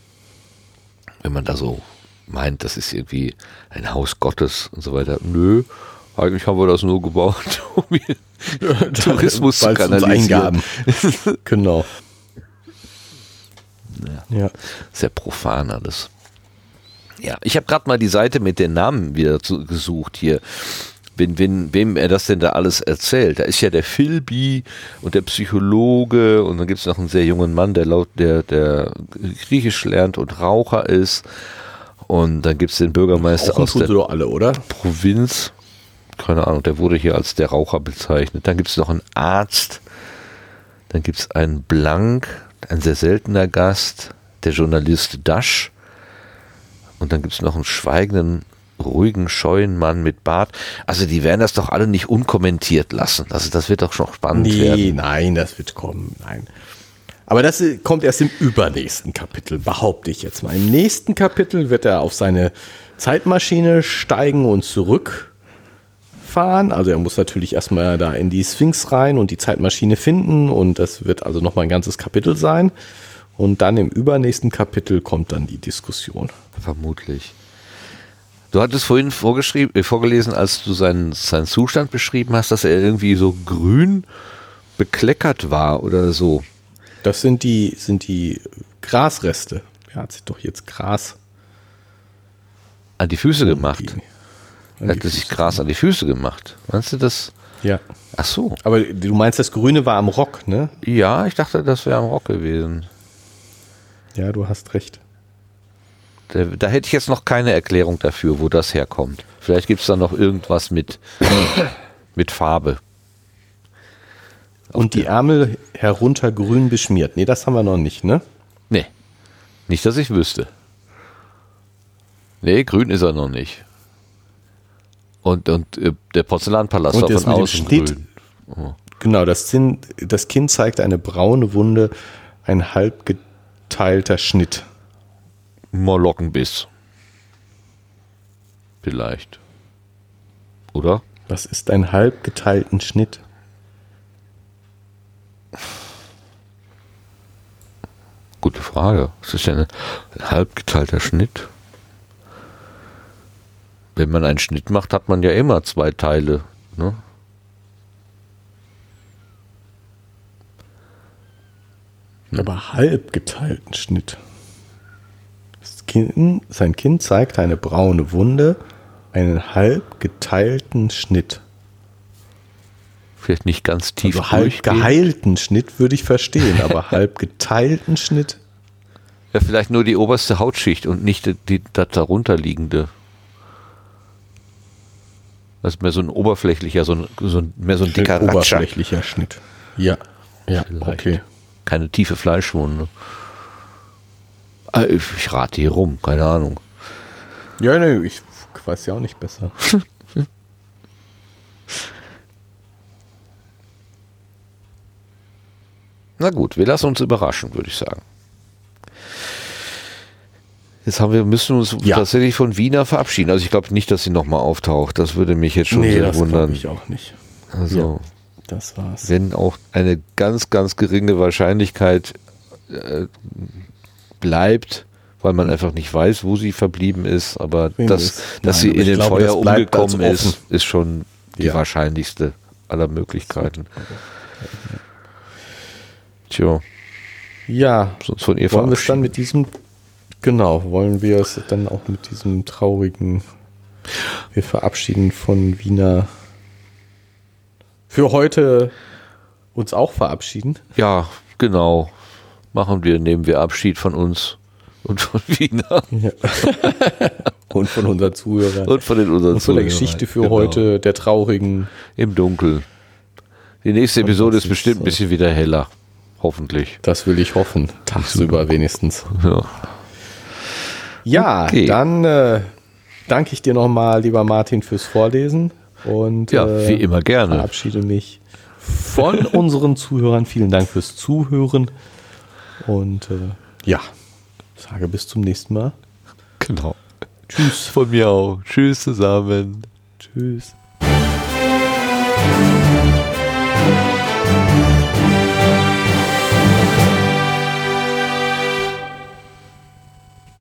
Wenn man da so meint, das ist irgendwie ein Haus Gottes und so weiter. Nö, eigentlich haben wir das nur gebaut, um Tourismus zu kanalisieren. eingaben. genau. Ja. Sehr profan alles. Ja, ich habe gerade mal die Seite mit den Namen wieder zu, gesucht hier. Wen, wen, wem er das denn da alles erzählt. Da ist ja der Philby und der Psychologe und dann gibt es noch einen sehr jungen Mann, der laut der, der Griechisch lernt und Raucher ist. Und dann gibt es den Bürgermeister Rauchen aus der doch alle, oder? Provinz. Keine Ahnung, der wurde hier als der Raucher bezeichnet. Dann gibt es noch einen Arzt. Dann gibt es einen Blank, ein sehr seltener Gast, der Journalist Dasch. Und dann gibt es noch einen schweigenden, ruhigen, scheuen Mann mit Bart. Also die werden das doch alle nicht unkommentiert lassen. Also das wird doch schon spannend Nee, werden. nein, das wird kommen. Nein. Aber das äh, kommt erst im übernächsten Kapitel, behaupte ich jetzt mal. Im nächsten Kapitel wird er auf seine Zeitmaschine steigen und zurückfahren. Also er muss natürlich erstmal da in die Sphinx rein und die Zeitmaschine finden. Und das wird also nochmal ein ganzes Kapitel sein. Und dann im übernächsten Kapitel kommt dann die Diskussion. Vermutlich. Du hattest vorhin vorgeschrieben, äh, vorgelesen, als du seinen, seinen Zustand beschrieben hast, dass er irgendwie so grün bekleckert war oder so. Das sind die, sind die Grasreste. Er hat sich doch jetzt Gras An die Füße gemacht. die- Er hat sich Gras an die Füße gemacht. Meinst du das? Ja. Ach so. Aber du meinst, das Grüne war am Rock, ne? Ja, ich dachte, das wäre am Rock gewesen. Ja, du hast recht. Da, da hätte ich jetzt noch keine Erklärung dafür, wo das herkommt. Vielleicht gibt es da noch irgendwas mit, mit Farbe. Und die Ärmel herunter grün beschmiert. Nee, das haben wir noch nicht, ne? Nee. Nicht, dass ich wüsste. Nee, grün ist er noch nicht. Und, und äh, der Porzellanpalast Und war von außen Schnitt. grün. Oh. Genau, das, Zin, das Kind zeigt eine braune Wunde, ein halb geteilter Schnitt. Molockenbiss. Vielleicht. Oder? Was ist ein halb geteilten Schnitt? Gute Frage. Was ist denn ein halb geteilter Schnitt? Wenn man einen Schnitt macht, hat man ja immer zwei Teile. Ne? Aber halb geteilten Schnitt. Kind, sein Kind zeigt eine braune Wunde, einen halb geteilten Schnitt. Vielleicht nicht ganz tief Also halb geheilten Schnitt würde ich verstehen, aber halb geteilten Schnitt. Ja, vielleicht nur die oberste Hautschicht und nicht die, die das darunter liegende. Das ist mehr so ein oberflächlicher, so ein, so ein, mehr so ein dicker Ratscher. oberflächlicher Schnitt. Ja, ja, Vielleicht. okay. Keine tiefe Fleischwunde. Ah, Ich ich rate hier rum, keine Ahnung. Ja, nee, ich weiß ja auch nicht besser. Na gut, wir lassen uns überraschen, würde ich sagen. Jetzt haben wir, müssen uns Ja. tatsächlich von Wiener verabschieden. Also ich glaube nicht, dass sie nochmal auftaucht. Das würde mich jetzt schon sehr das wundern. ich auch nicht. Also, Das war's. wenn auch eine ganz, ganz geringe Wahrscheinlichkeit äh, bleibt, weil man einfach nicht weiß, wo sie verblieben ist, aber Wen dass, dass sie in den glaube, Feuer das umgekommen ist, ist schon die Ja. wahrscheinlichste aller Möglichkeiten. Tja, Ja, sonst von ihr wollen wir es dann mit diesem, genau, wollen wir es dann auch mit diesem traurigen, wir verabschieden von Wiener für heute uns auch verabschieden. Ja, genau. Machen wir, nehmen wir Abschied von uns und von Wiener Und von unseren Zuhörern. und von den unseren Und von der Zuhörern. Geschichte für Genau. heute, der traurigen. Im Dunkeln. Die nächste Episode ist bestimmt ein bisschen wieder heller. Hoffentlich. Das will ich hoffen. Tagsüber wenigstens. Ja. Ja, Okay. dann äh, danke ich dir nochmal, lieber Martin, fürs Vorlesen. Und Ja, äh, wie immer gerne. verabschiede mich von unseren Zuhörern. Vielen Dank fürs Zuhören. Und äh, ja, Sage bis zum nächsten Mal. Genau. Tschüss. Von mir auch. Tschüss zusammen. Tschüss.